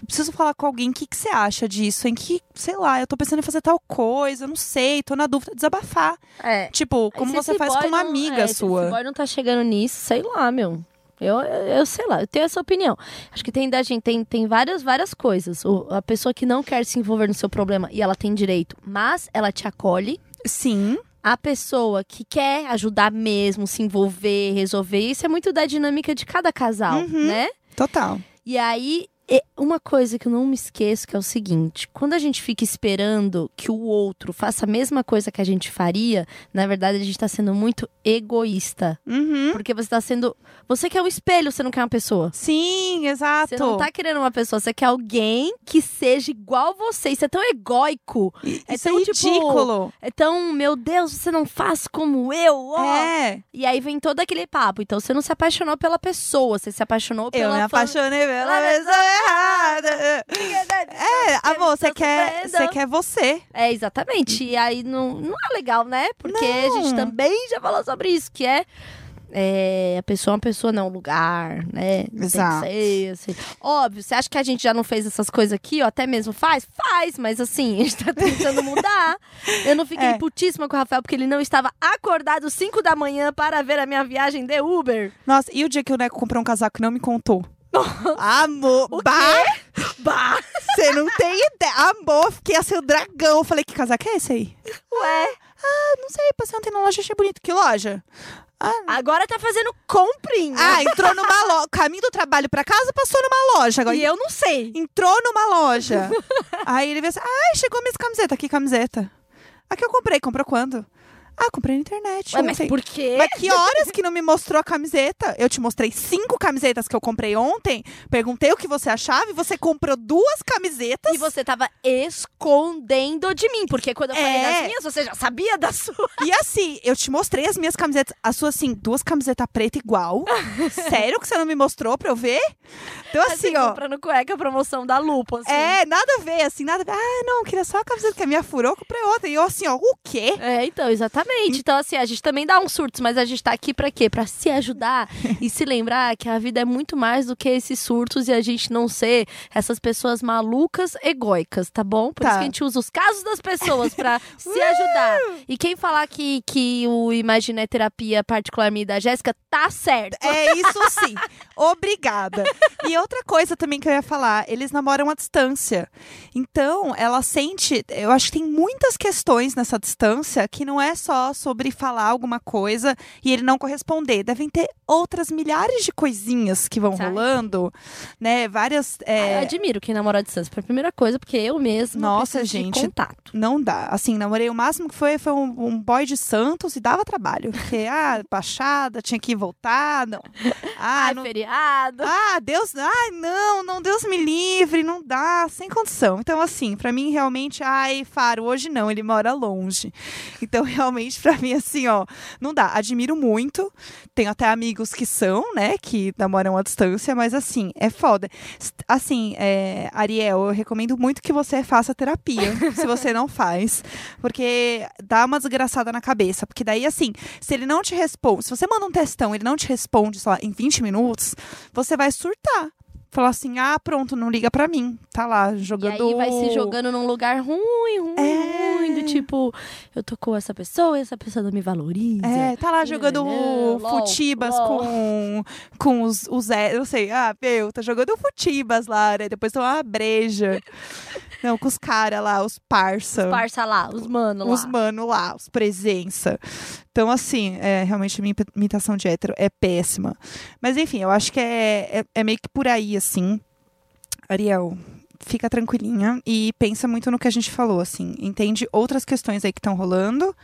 preciso falar com alguém, o que, que você acha disso? Em que, sei lá, eu tô pensando em fazer tal coisa, eu não sei, tô na dúvida, desabafar. É. Tipo, como Se você faz com uma não- amiga é, se sua. Esse boy não tá chegando nisso, sei lá, meu. Eu, eu, eu sei lá, eu tenho essa opinião. Acho que tem da gente, tem, tem várias, várias coisas. O- a pessoa que não quer se envolver no seu problema e ela tem direito, mas ela te acolhe. Sim, A pessoa que quer ajudar mesmo, se envolver, resolver, isso é muito da dinâmica de cada casal, Uhum. né? total. E aí, e- uma coisa que eu não me esqueço que é o seguinte: quando a gente fica esperando que o outro faça a mesma coisa que a gente faria, na verdade a gente tá sendo muito egoísta. Uhum. Porque você tá sendo. Você quer um espelho, você não quer uma pessoa. Sim, exato. Você não tá querendo uma pessoa, você quer alguém que seja igual você. Isso é tão egóico. é Isso é tão, tipo, ridículo. É tão, meu Deus, você não faz como eu. ó. É. E aí vem todo aquele papo. Então você não se apaixonou pela pessoa, você se apaixonou Eu pela me fan- apaixonei pela pela pessoa errada. Errada. É, amor, você tá quer, você quer você. É, exatamente. E aí não, não é legal, né? Porque a Não. gente também já falou sobre isso, que é. é, a pessoa é uma pessoa, não, um lugar, né? Não Exato. Ser, assim. Óbvio, você acha que a gente já não fez essas coisas aqui, ou até mesmo faz? Faz, mas assim, a gente tá tentando mudar. Eu não fiquei É. putíssima com o Rafael, porque ele não estava acordado 5 da manhã para ver a minha viagem de Uber. Nossa, e o dia que o Neco comprou um casaco e não me contou? Amor, bah, Bah! você não tem ideia. Amor, fiquei assim, o dragão. Eu falei, que casaco é esse aí? Ué, Ah, não sei, passei ontem na loja, achei bonito. Que loja? agora tá fazendo comprinha. Ah, entrou numa loja. Caminho do trabalho pra casa, passou numa loja. Agora e eu não sei. entrou numa loja. Aí ele veio assim, ai, chegou minha camiseta. Que camiseta? A que eu comprei. Comprou quando? Ah, comprei na internet. Ué, mas ontem. por quê? Mas que horas que não me mostrou a camiseta? Eu te mostrei cinco camisetas que eu comprei ontem. Perguntei o que você achava e você comprou duas camisetas. E você tava escondendo de mim, porque quando eu falei É. das minhas, você já sabia da sua. E assim, eu te mostrei as minhas camisetas. A sua, assim, duas camisetas preta igual. Sério que você não me mostrou pra eu ver? Então, assim, ó. comprando cueca, promoção da Lupa, assim. É, nada a ver, assim, nada a ver. Ah, não, queria só a camiseta que a minha furou, comprei outra. E eu, assim, ó, o quê? É, então, exatamente. Então, assim, a gente também dá uns surtos, mas a gente tá aqui pra quê? Pra se ajudar e se lembrar que a vida é muito mais do que esses surtos e a gente não ser essas pessoas malucas egóicas, tá bom? Por Tá. isso que a gente usa os casos das pessoas pra se ajudar. E quem falar que, que o Imagina é terapia particular minha e da Jéssica, tá certo. É isso sim. Obrigada. E outra coisa também que eu ia falar, eles namoram à distância. Então, ela sente, eu acho que tem muitas questões nessa distância que não é só sobre falar alguma coisa e ele não corresponder. Devem ter outras milhares de coisinhas que vão Sabe? rolando, né? Várias. é, Eu admiro quem namora à distância. Foi a primeira coisa, porque eu mesma Nossa, de gente. contato. Não dá. Assim, namorei o máximo que foi foi um, um boy de Santos e dava trabalho. Porque, ah, baixada, tinha que ir voltar, não. Ah, Ai, não, feriado. Ah, Deus, ai, não, não, Deus me livre, não dá, sem condição. Então, assim, pra mim, realmente, ai, Faro, hoje não, ele mora longe. Então, realmente, pra mim, assim, ó, não dá. Admiro muito, tenho até amigos que são, né, que namoram à distância, mas, assim, é foda. Assim, é, Ariel, eu recomendo muito que você faça terapia, se você não faz, porque dá uma desgraçada na cabeça. Porque daí, assim, se ele não te responde, se você manda um textão, ele não te responde, lá, em 20 minutos, você vai surtar. Falar assim, ah, pronto, não liga pra mim. Tá lá, E jogando... aí vai se jogando num lugar ruim, ruim, É. ruim. Do tipo, eu tô com essa pessoa e essa pessoa não me valoriza. É, tá lá jogando não, lol, futibas lol. com, com os, os... Eu sei, ah, meu, tá jogando futibas lá, né? Depois toma uma breja. Não, com os caras lá, os parça. Parça lá, os mano lá. Os mano lá, os presença. Então, assim, é, realmente a minha imita- imitação de hétero é péssima. Mas, enfim, eu acho que é, é, é meio que por aí, assim. Ariel, fica tranquilinha e pensa muito no que a gente falou, assim. Entende outras questões aí que estão rolando.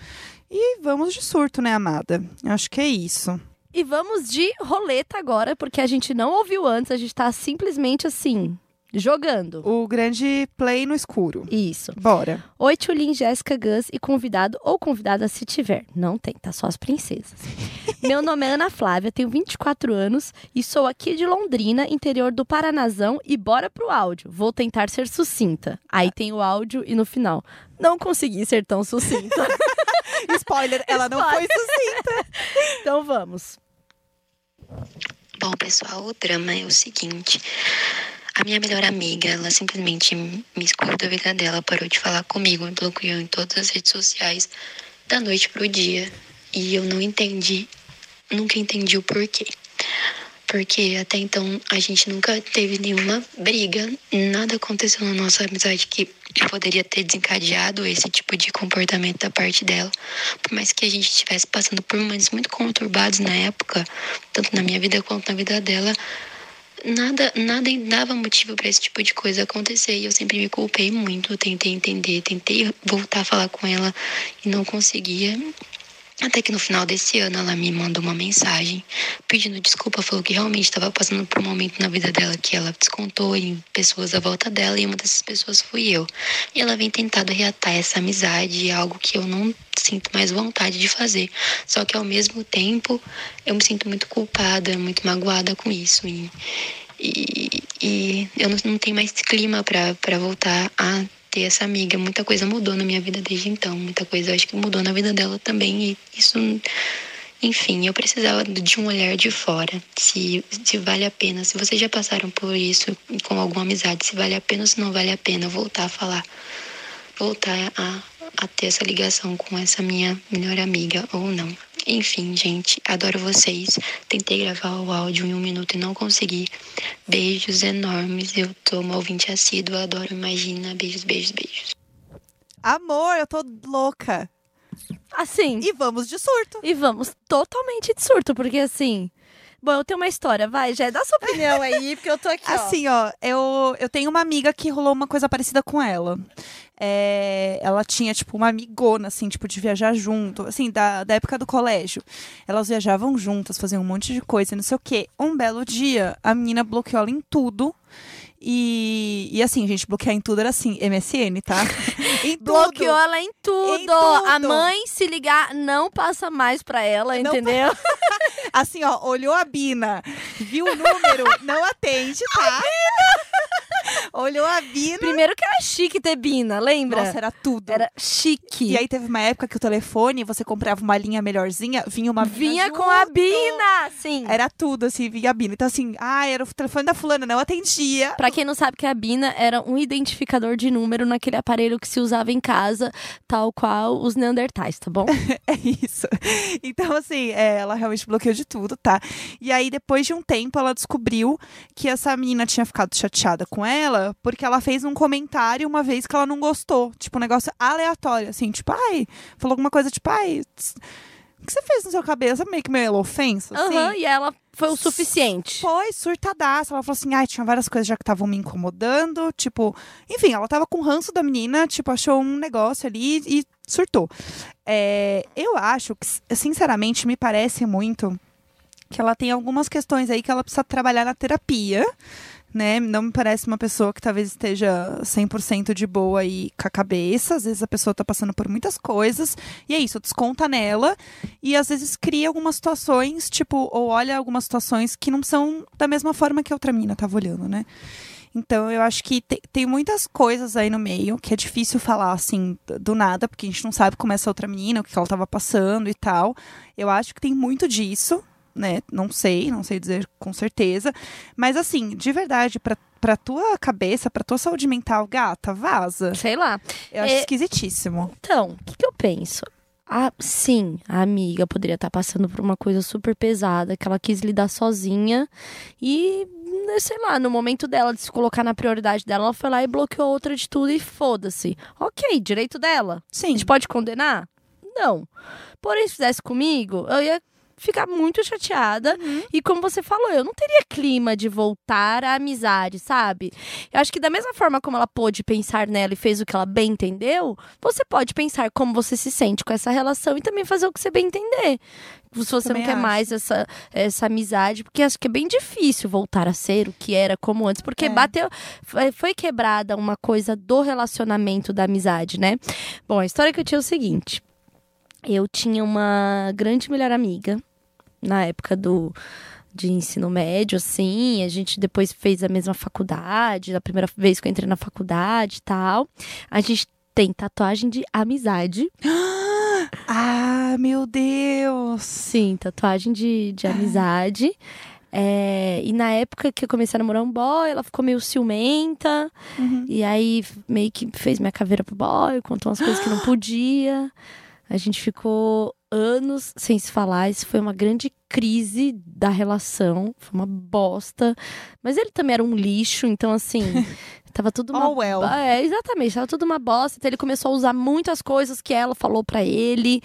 E vamos de surto, né, amada? Eu acho que é isso. E vamos de roleta agora, porque a gente não ouviu antes, a gente tá simplesmente assim, jogando. O grande play no escuro. Isso. Bora. Oi, Tulin, Jéssica, Gus e convidado ou convidada se tiver. Não tem, tá só as princesas. Meu nome é Ana Flávia, tenho 24 anos e sou aqui de Londrina, interior do Paranazão e bora pro áudio. Vou tentar ser sucinta. Aí tem o áudio e no final. Não consegui ser tão sucinta. Spoiler, ela não foi sucinta. então vamos. Bom, pessoal, o drama é o seguinte. A minha melhor amiga, ela simplesmente me excluiu da vida dela, parou de falar comigo, me bloqueou em todas as redes sociais, da noite pro dia. E eu não entendi, nunca entendi o porquê. Porque até então a gente nunca teve nenhuma briga, nada aconteceu na nossa amizade que poderia ter desencadeado esse tipo de comportamento da parte dela. Por mais que a gente estivesse passando por momentos muito conturbados na época, tanto na minha vida quanto na vida dela, nada, nada dava motivo para esse tipo de coisa acontecer. E eu sempre me culpei muito, tentei entender, tentei voltar a falar com ela e não conseguia. Até que no final desse ano ela me mandou uma mensagem pedindo desculpa, falou que realmente estava passando por um momento na vida dela que ela descontou em pessoas à volta dela e uma dessas pessoas fui eu. E ela vem tentado reatar essa amizade, algo que eu não sinto mais vontade de fazer. Só que ao mesmo tempo eu me sinto muito culpada, muito magoada com isso. E, E, e eu não, não tenho mais clima pra voltar a ter essa amiga. Muita coisa mudou na minha vida desde então. Muita coisa eu acho que mudou na vida dela também. E isso. Enfim, eu precisava de um olhar de fora. Se, se vale a pena, se vocês já passaram por isso com alguma amizade, se vale a pena ou se não vale a pena voltar a falar. Voltar a, a ter essa ligação com essa minha melhor amiga ou não. Enfim, gente, adoro vocês. Tentei gravar o áudio em um minuto e não consegui. Beijos enormes. Eu tô uma ouvinte assídua, adoro Imagina. Beijos, beijos, beijos. Amor, eu tô louca. Assim. E vamos de surto. E vamos totalmente de surto, porque assim. Bom, eu tenho uma história, vai, já dá sua opinião aí, porque eu tô aqui. ó. Assim, ó, eu, eu tenho uma amiga que rolou uma coisa parecida com ela. É, ela tinha, tipo, uma amigona, assim, tipo, de viajar junto, assim, da, da época do colégio. Elas viajavam juntas, faziam um monte de coisa, não sei o quê. Um belo dia, a menina bloqueou ela em tudo. E, e assim, gente, bloquear em tudo era assim, MSN, tá? em tudo. Bloqueou ela em tudo. Em tudo. A mãe, se ligar, não passa mais pra ela, Não entendeu? Assim, ó, olhou a Bina, viu o número, não atende, tá? olhou a Bina. Primeiro que era chique ter Bina, lembra? Nossa, era tudo. Era chique. E aí teve uma época que o telefone, você comprava uma linha melhorzinha, vinha uma Bina Vinha junto. com a Bina, sim. Era tudo, assim, vinha a Bina. Então, assim, ah, era o telefone da fulana, não atendia. Pra quem não sabe que a Bina era um identificador de número naquele aparelho que se usava em casa, tal qual os Neandertais, tá bom? É isso. Então, assim, é, ela realmente bloqueou de tudo, tá? E aí, depois de um tempo, ela descobriu que essa menina tinha ficado chateada com ela porque ela fez um comentário uma vez que ela não gostou. Tipo, um negócio aleatório, assim, tipo, ai, falou alguma coisa, tipo, ai, que você fez no seu cabelo? Sabe meio que meio ofensa, assim? Aham, e ela foi o suficiente. Foi surtadaça. Ela falou assim: ai, tinha várias coisas já que estavam me incomodando. Tipo, enfim, ela tava com ranço da menina, tipo, achou um negócio ali e surtou. É, eu acho que, sinceramente, me parece muito que ela tem algumas questões aí que ela precisa trabalhar na terapia. Né? Não me parece uma pessoa que talvez esteja 100% de boa aí com a cabeça. Às vezes a pessoa tá passando por muitas coisas. E é isso, desconta nela. E às vezes cria algumas situações, tipo, ou olha algumas situações que não são da mesma forma que a outra mina tava olhando, né? Então, eu acho que te- tem muitas coisas aí no meio que é difícil falar assim do nada, porque a gente não sabe como é essa outra menina, o que ela tava passando e tal. Eu acho que tem muito disso, né? Não sei, não sei dizer com certeza. Mas assim, de verdade, pra, pra tua cabeça, pra tua saúde mental, gata, vaza. Sei lá. Eu acho É- esquisitíssimo. Então, o que, que eu penso? Ah, sim, a amiga poderia estar passando por uma coisa super pesada, que ela quis lidar sozinha e, né, sei lá, no momento dela de se colocar na prioridade dela, ela foi lá e bloqueou outra de tudo e foda-se. Ok, direito dela. A Sim. gente pode condenar? Não. Porém, se fizesse comigo, eu ia ficar muito chateada. E como você falou, eu não teria clima de voltar à amizade, sabe? Eu acho que da mesma forma como ela pôde pensar nela e fez o que ela bem entendeu, você pode pensar como você se sente com essa relação e também fazer o que você bem entender. Se você Também não quer acho. mais essa, essa amizade, porque acho que é bem difícil voltar a ser o que era como antes, porque É. bateu, foi- foi quebrada uma coisa do relacionamento da amizade, né? Bom, a história que eu tinha é o seguinte: eu tinha uma grande melhor amiga na época do de ensino médio, assim, a gente depois fez a mesma faculdade, a primeira vez que eu entrei na faculdade e tal. A gente tem tatuagem de amizade. Ah, meu Deus. Sim, tatuagem de, de amizade. É, e na época que eu comecei a namorar um boy, ela ficou meio ciumenta. Uhum. E aí meio que fez minha caveira pro boy, contou umas coisas que não podia. A gente ficou anos sem se falar. Isso foi uma grande crise da relação. Foi uma bosta. Mas ele também era um lixo, então assim. Tava tudo uma. Oh, well. É, exatamente, tava tudo uma bosta. Então ele começou a usar muitas coisas que ela falou pra ele.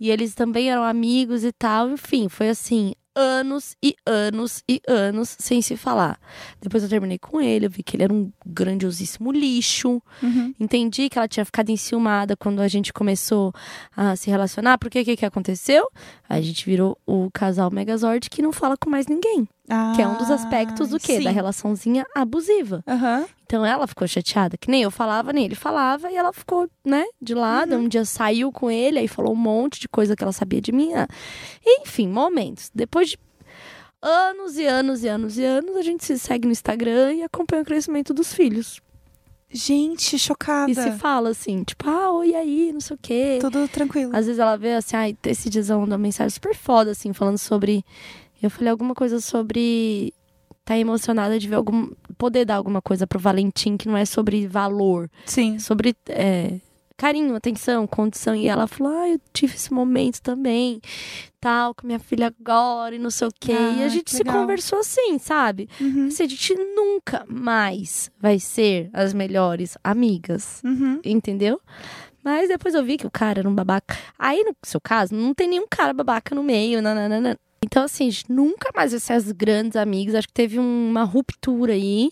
E eles também eram amigos e tal. Enfim, foi assim, anos e anos e anos sem se falar. Depois eu terminei com ele, eu vi que ele era um grandiosíssimo lixo. Uhum. Entendi que ela tinha ficado enciumada quando a gente começou a se relacionar. Porque o que, que aconteceu? A gente virou o casal Megazord que não fala com mais ninguém. Que é um dos aspectos do quê? Ah, sim. Da relaçãozinha abusiva. Aham. Então ela ficou chateada, que nem eu falava, nem ele falava, e ela ficou, né, de lado. Uhum. Um dia saiu com ele, aí falou um monte de coisa que ela sabia de mim. ah. Enfim, momentos. Depois de anos e anos e anos e anos, a gente se segue no Instagram e acompanha o crescimento dos filhos. Gente, chocada. E se fala assim, tipo, ah, oi aí, não sei o quê. Tudo tranquilo. Às vezes ela vê assim, ai, esse dias ela mandou uma mensagem super foda, assim, falando sobre. Eu falei alguma coisa sobre. Tá emocionada de ver algum. Poder dar alguma coisa pro Valentim que não é sobre valor. Sim. Sobre. é, carinho, atenção, condição. E ela falou, ah, eu tive esse momento também, tal, com minha filha agora e não sei o quê. e Ah, a gente que se legal. conversou assim, sabe? Uhum. Assim, a gente nunca mais vai ser as melhores amigas Uhum. entendeu? Mas depois eu vi que o cara era um babaca. Aí, no seu caso, não tem nenhum cara babaca no meio, nananana. Então, assim, a gente nunca mais vai ser as grandes amigas. Acho que teve um- uma ruptura aí.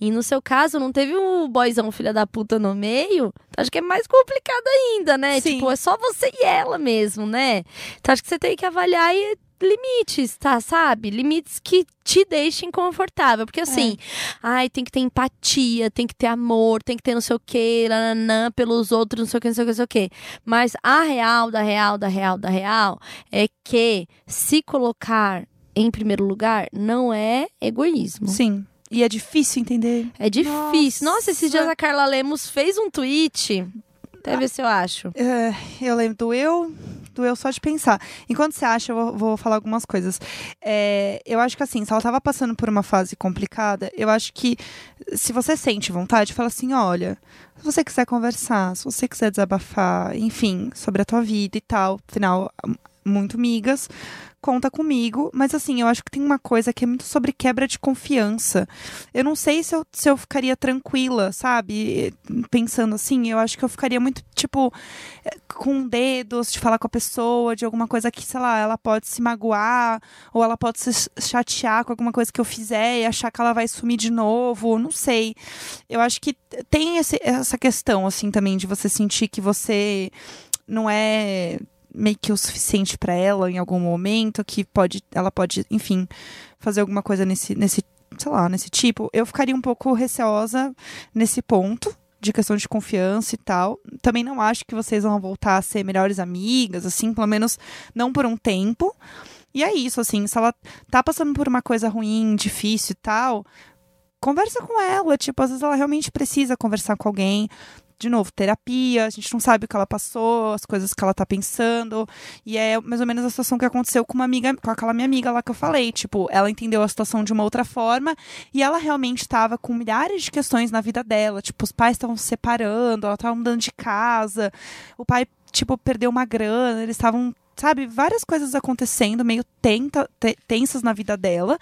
E no seu caso, não teve o boyzão filha da puta no meio. Então, acho que é mais complicado ainda, né? Sim. Tipo, é só você e ela mesmo, né? Então, acho que você tem que avaliar e limites, tá? Sabe? Limites que te deixem confortável. Porque assim, ai, tem que ter empatia, tem que ter amor, tem que ter não sei o quê, nananã, pelos outros, não sei o que, não sei o que, não sei o que. Mas a real, da real, da real, da real, é que se colocar em primeiro lugar não é egoísmo. Sim. E é difícil entender. É difícil. Nossa, esses dias Nossa. a Carla Lemos fez um tweet. Até ver se eu acho. É, eu lembro, doeu, doeu só de pensar. Enquanto você acha, eu vou, falar algumas coisas. É, eu acho que assim, se ela tava passando por uma fase complicada, eu acho que se você sente vontade, fala assim, olha, se você quiser conversar, se você quiser desabafar, enfim, sobre a tua vida e tal, afinal, muito migas, conta comigo. Mas assim, eu acho que tem uma coisa que é muito sobre quebra de confiança. Eu não sei se eu, se eu ficaria tranquila, sabe? Pensando assim, eu acho que eu ficaria muito, tipo, eh, com dedos de falar com a pessoa, de alguma coisa que, sei lá, ela pode se magoar, ou ela pode se chatear com alguma coisa que eu fizer e achar que ela vai sumir de novo, não sei. Eu acho que tem esse- essa questão, assim, também, de você sentir que você não é meio que o suficiente pra ela em algum momento, que pode, ela pode, enfim, fazer alguma coisa nesse, nesse, sei lá, nesse tipo. Eu ficaria um pouco receosa nesse ponto de questão de confiança e tal. Também não acho que vocês vão voltar a ser melhores amigas, assim, pelo menos não por um tempo. E é isso, assim, se ela tá passando por uma coisa ruim, difícil e tal, conversa com ela. Tipo, às vezes ela realmente precisa conversar com alguém. De novo, terapia, a gente não sabe o que ela passou, as coisas que ela tá pensando. E é mais ou menos a situação que aconteceu com uma amiga, com aquela minha amiga lá que eu falei. Tipo, ela entendeu a situação de uma outra forma e ela realmente estava com milhares de questões na vida dela. Tipo, os pais estavam se separando, ela tava mudando de casa, o pai, tipo, perdeu uma grana, eles estavam. Sabe, várias coisas acontecendo, meio tenta, te- tensas na vida dela.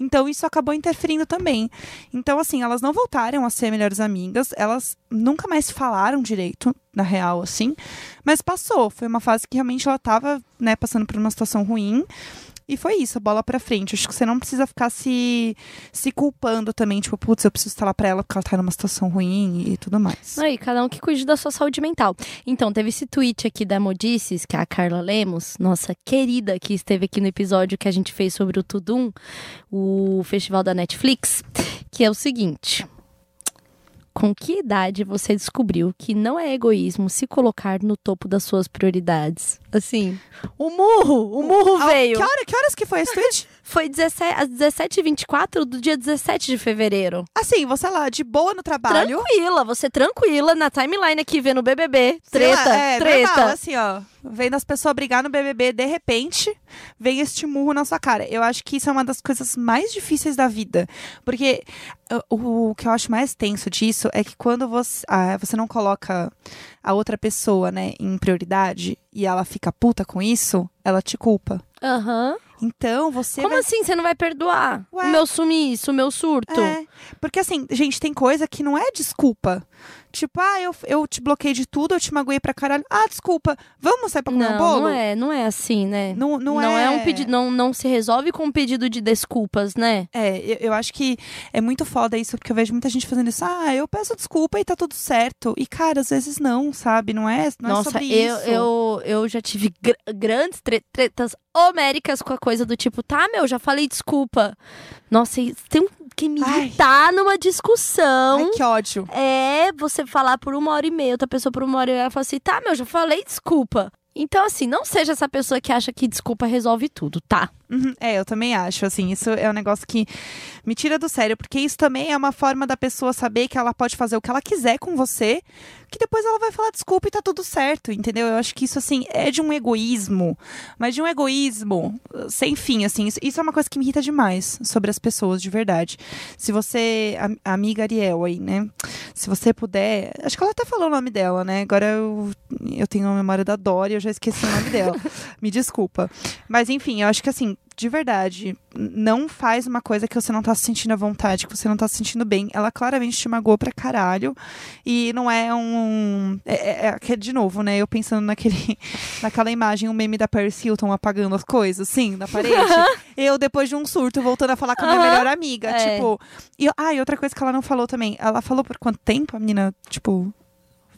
Então, isso acabou interferindo também. Então, assim, elas não voltaram a ser melhores amigas, elas nunca mais falaram direito, na real, assim. Mas passou. Foi uma fase que realmente ela tava, né, passando por uma situação ruim. E foi isso, bola pra frente. Acho que você não precisa ficar se, se culpando também, tipo, putz, eu preciso estar lá pra ela porque ela tá numa situação ruim e tudo mais. Aí, cada um que cuide da sua saúde mental. Então, teve esse tweet aqui da Modices, que é a Carla Lemos, nossa querida, que esteve aqui no episódio que a gente fez sobre o Tudum, o festival da Netflix, que é o seguinte. Com que idade você descobriu que não é egoísmo se colocar no topo das suas prioridades? Assim, o murro, o murro Ah, veio. Que, hora, que horas que foi esse tweet? Foi 17, às 17h24 do dia 17 de fevereiro. assim, você lá, de boa no trabalho. Tranquila, você tranquila na timeline aqui vendo o BBB. sei lá, Treta, é, treta. Normal, assim, ó. Vendo as pessoas brigar no BBB, de repente, vem este murro na sua cara. Eu acho que isso é uma das coisas mais difíceis da vida. Porque uh, o, o que eu acho mais tenso disso é que quando você, ah, você não coloca a outra pessoa, né, em prioridade e ela fica puta com isso, ela te culpa. Aham. Então, você Como vai assim você não vai perdoar? Ué. O meu sumiço, o meu surto? É, porque assim, gente, tem coisa que não é desculpa. Tipo, ah, eu, eu te bloqueei de tudo, eu te magoei pra caralho. Ah, desculpa, vamos sair pra comer um Não, bolo? não é, não é assim, né? Não, não, é... é um pedido, não, não se resolve com um pedido de desculpas, né? É, eu, eu acho que é muito foda isso, porque eu vejo muita gente fazendo isso. Ah, eu peço desculpa e tá tudo certo. E, cara, às vezes não, sabe? Não é, não é Nossa, sobre eu, isso. eu, eu já tive gr- grandes tre- tretas homéricas com a coisa do tipo, tá, meu, já falei desculpa. Nossa, tem um- que me Ai. numa discussão. Ai, que ódio. É você falar por uma hora e meia, outra pessoa por uma hora e meia, ela fala assim, tá, meu, já falei desculpa. Então, assim, não seja essa pessoa que acha que desculpa resolve tudo, tá? Uhum, É, eu também acho, assim, isso é um negócio que me tira do sério, porque isso também é uma forma da pessoa saber que ela pode fazer o que ela quiser com você, que depois ela vai falar desculpa e tá tudo certo, entendeu? Eu acho que isso, assim, é de um egoísmo, mas de um egoísmo uh, sem fim, assim, isso, isso é uma coisa que me irrita demais sobre as pessoas, de verdade. Se você, a, a amiga Ariel aí, né, se você puder, acho que ela até falou o nome dela, né, agora eu, eu tenho a memória da Dori, eu já esqueci o nome dela, me desculpa. Mas, enfim, eu acho que, assim, de verdade, não faz uma coisa que você não tá se sentindo à vontade, que você não tá se sentindo bem. Ela claramente te magoou pra caralho. E não é um. É, é- é- de novo, né? Eu pensando naquele, naquela imagem, o meme da Paris Hilton apagando as coisas, assim, na parede. eu, depois de um surto, voltando a falar com a minha Aham. melhor amiga. É. Tipo. E, ah, e outra coisa que ela não falou também. Ela falou por quanto tempo a menina, tipo,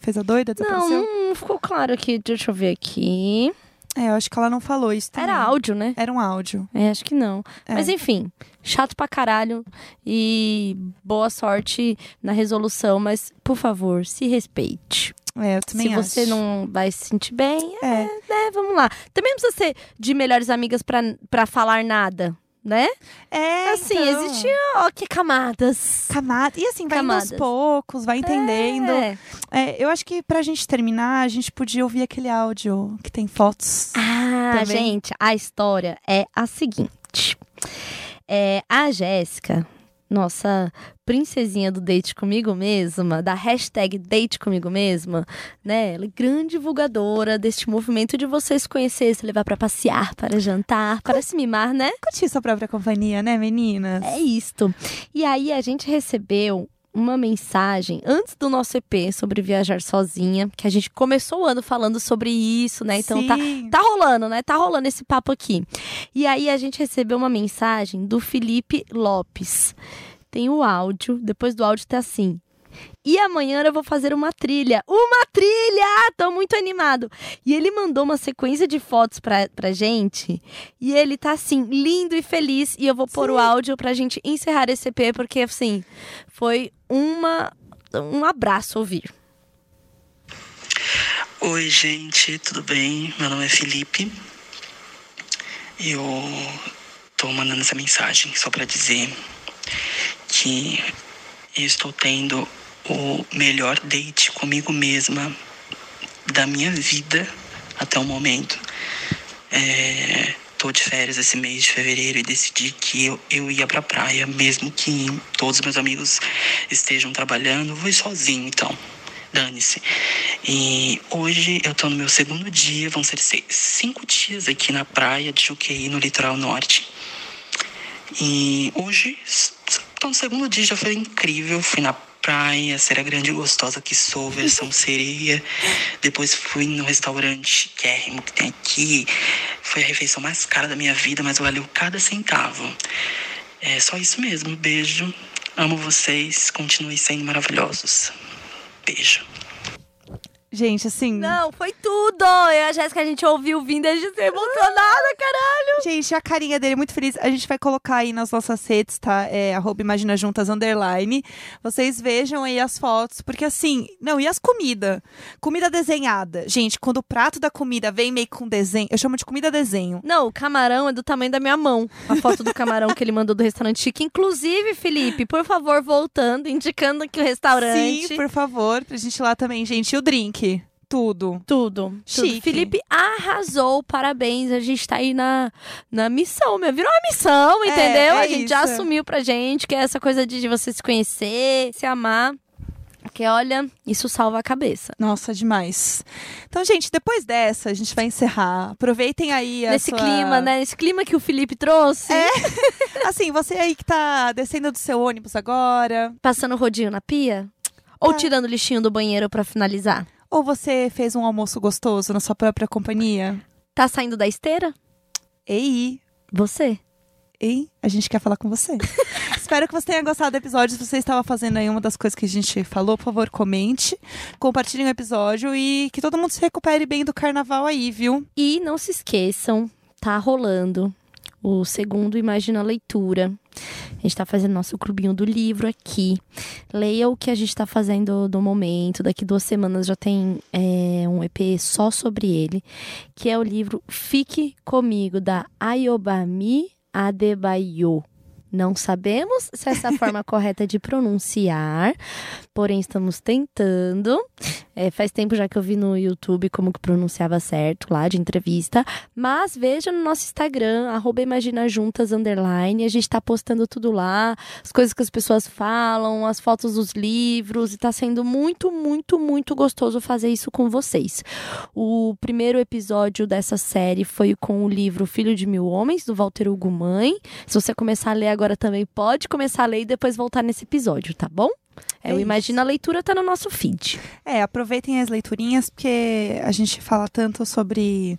fez a doida, Não, desapareceu? não ficou claro aqui. Deixa eu ver aqui. É, eu acho que ela não falou isso também. Era áudio, né? Era um áudio. É, acho que não. É. Mas enfim, chato pra caralho. E boa sorte na resolução, mas por favor, se respeite. É, eu também se você acho. não vai se sentir bem, é, É. né, vamos lá. Também não precisa ser de melhores amigas pra, pra falar nada, né? É, assim, então. ó, que camadas. Camada. E assim, vai indo aos Camadas. poucos, vai entendendo. É. É, eu acho que pra gente terminar, a gente podia ouvir aquele áudio que tem fotos. Ah, Também. gente, a história é a seguinte. É, a Jéssica, nossa princesinha do date comigo mesma, da hashtag date comigo mesma, né? Ela é grande divulgadora deste movimento de você se conhecer, se levar pra passear, para jantar, para se mimar, né? Curtir sua própria companhia, né, meninas? É isto. E aí a gente recebeu uma mensagem antes do nosso EP sobre viajar sozinha, que a gente começou o ano falando sobre isso, né? Então tá, tá rolando, né? Tá rolando esse papo aqui. E aí a gente recebeu uma mensagem do Felipe Lopes. Tem o áudio, depois do áudio tá assim. E amanhã eu vou fazer uma trilha. Uma trilha! Tô muito animado. E ele mandou uma sequência de fotos pra, pra gente. E ele tá assim, lindo e feliz. E eu vou pôr o áudio pra gente encerrar esse EP, porque assim, foi uma, um abraço ouvir. Oi, gente, tudo bem? Meu nome é Felipe. Eu tô mandando essa mensagem só pra dizer que eu estou tendo o melhor date comigo mesma da minha vida até o momento. É, tô de férias esse mês de fevereiro e decidi que eu, eu ia pra praia, mesmo que todos os meus amigos estejam trabalhando, vou sozinho então. Dane-se. E hoje eu tô no meu segundo dia, vão ser seis, cinco dias aqui na praia de Juqueí, no litoral norte. E hoje, tô no segundo dia, já foi incrível. Fui na praia, será grande e gostosa que sou, versão sereia. Depois fui no restaurante chiquérrimo que tem aqui. Foi a refeição mais cara da minha vida, mas valeu cada centavo. É só isso mesmo. Beijo. Amo vocês. Continuem sendo maravilhosos. Beijo. Gente, assim. Não, foi tudo! Eu e a Jéssica, a gente ouviu vindo a gente se emocionada, caralho! Gente, a carinha dele é muito feliz. A gente vai colocar aí nas nossas redes, tá? É arroba Imagina Juntas Underline. Vocês vejam aí as fotos, porque assim, não, e as comidas? Comida desenhada. Gente, quando o prato da comida vem meio com desenho, eu chamo de comida desenho. Não, o camarão é do tamanho da minha mão. A foto do camarão que ele mandou do restaurante chique. Inclusive, Felipe, por favor, voltando, indicando aqui o restaurante. Sim, por favor, pra gente ir lá também, gente. E o drink? Tudo. Tudo. tudo. Chique. Felipe arrasou, parabéns. A gente tá aí na, na missão, meu. Virou uma missão, É, entendeu? é a gente já isso. assumiu pra gente que é essa coisa de, você se conhecer, se amar. Porque, olha, isso salva a cabeça. Nossa, demais. Então, gente, depois dessa, a gente vai encerrar. Aproveitem aí a Nesse sua- clima, né? Nesse clima que o Felipe trouxe. É. Assim, você aí que tá descendo do seu ônibus agora, Passando rodinho na pia. Ou É. tirando o lixinho do banheiro pra finalizar. Ou você fez um almoço gostoso na sua própria companhia. Tá saindo da esteira? Ei, Você. ei, a gente quer falar com você. Espero que você tenha gostado do episódio. Se você estava fazendo aí uma das coisas que a gente falou, por favor, comente, compartilhe o episódio e que todo mundo se recupere bem do carnaval aí, viu? E não se esqueçam, tá rolando O segundo, Imagina a Leitura. A gente está fazendo nosso clubinho do livro aqui. Leia o que a gente está fazendo no momento. Daqui duas semanas já tem é, um EP só sobre ele, que é o livro Fique Comigo, da Ayobami Adebayo. Não sabemos se essa é a forma correta de pronunciar, porém estamos tentando. É, faz tempo já que eu vi no YouTube como que pronunciava certo lá de entrevista. Mas veja no nosso Instagram, arroba Imagina Juntas, underline. A gente tá postando tudo lá, as coisas que as pessoas falam, as fotos dos livros. E tá sendo muito, muito, muito gostoso fazer isso com vocês. O primeiro episódio dessa série foi com o livro Filho de Mil Homens, do Walter Hugo Mãe. Se você começar a ler agora também, pode começar a ler e depois voltar nesse episódio, tá bom? É, É o Imagina a. Leitura tá no nosso feed. É, aproveitem as leiturinhas, porque a gente fala tanto sobre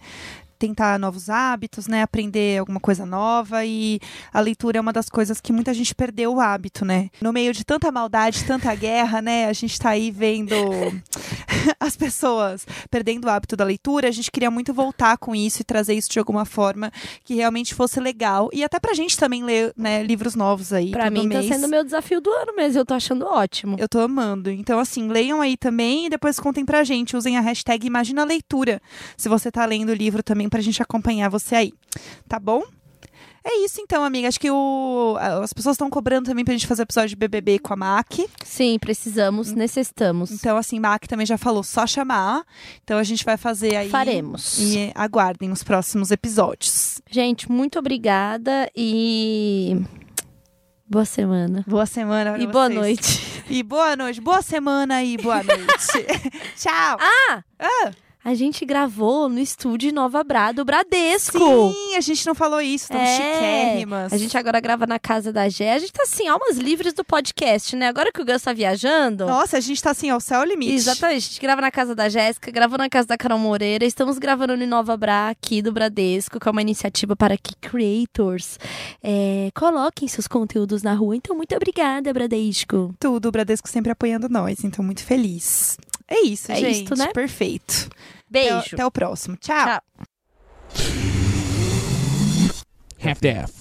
tentar novos hábitos, né? Aprender alguma coisa nova e a leitura é uma das coisas que muita gente perdeu o hábito, né? No meio de tanta maldade, tanta guerra, né? A gente tá aí vendo as pessoas perdendo o hábito da leitura. A gente queria muito voltar com isso e trazer isso de alguma forma que realmente fosse legal e até pra gente também ler, né, livros novos aí Pra mim mês. tá sendo meu desafio do ano mesmo, eu tô achando ótimo. Eu tô amando. Então, assim, leiam aí também e depois contem pra gente. Usem a hashtag Imagina Leitura. Se você tá lendo o livro também, pra gente acompanhar você aí. Tá bom? É isso então, amiga. Acho que o... as pessoas estão cobrando também pra gente fazer episódio de BBB com a Mac. Sim, precisamos, necessitamos. Então, assim, Mac também já falou, só chamar. Então, a gente vai fazer aí. Faremos. E aguardem os próximos episódios. Gente, muito obrigada e. Boa semana. Boa semana E boa vocês. noite. E boa noite. Boa semana e boa noite. Tchau. Ah! Ah! A gente gravou no estúdio Nova Bra do Bradesco. Sim, a gente não falou isso. Estamos É, chiquérrimas. A gente agora grava na casa da Gé. A gente tá assim, almas livres do podcast, né? Agora que o Gus tá viajando. Nossa, a gente tá assim, ao céu é o limite. Exatamente, a gente grava na casa da Jéssica, gravou na casa da Carol Moreira. Estamos gravando no Nova Bra, aqui do Bradesco, que é uma iniciativa para que creators é, coloquem seus conteúdos na rua. Então, muito obrigada, Bradesco. Tudo, o Bradesco sempre apoiando nós, então muito feliz. É isso, É gente. isto, né? Perfeito. Beijo. Até, até o próximo. Tchau. Tchau. Half-Death.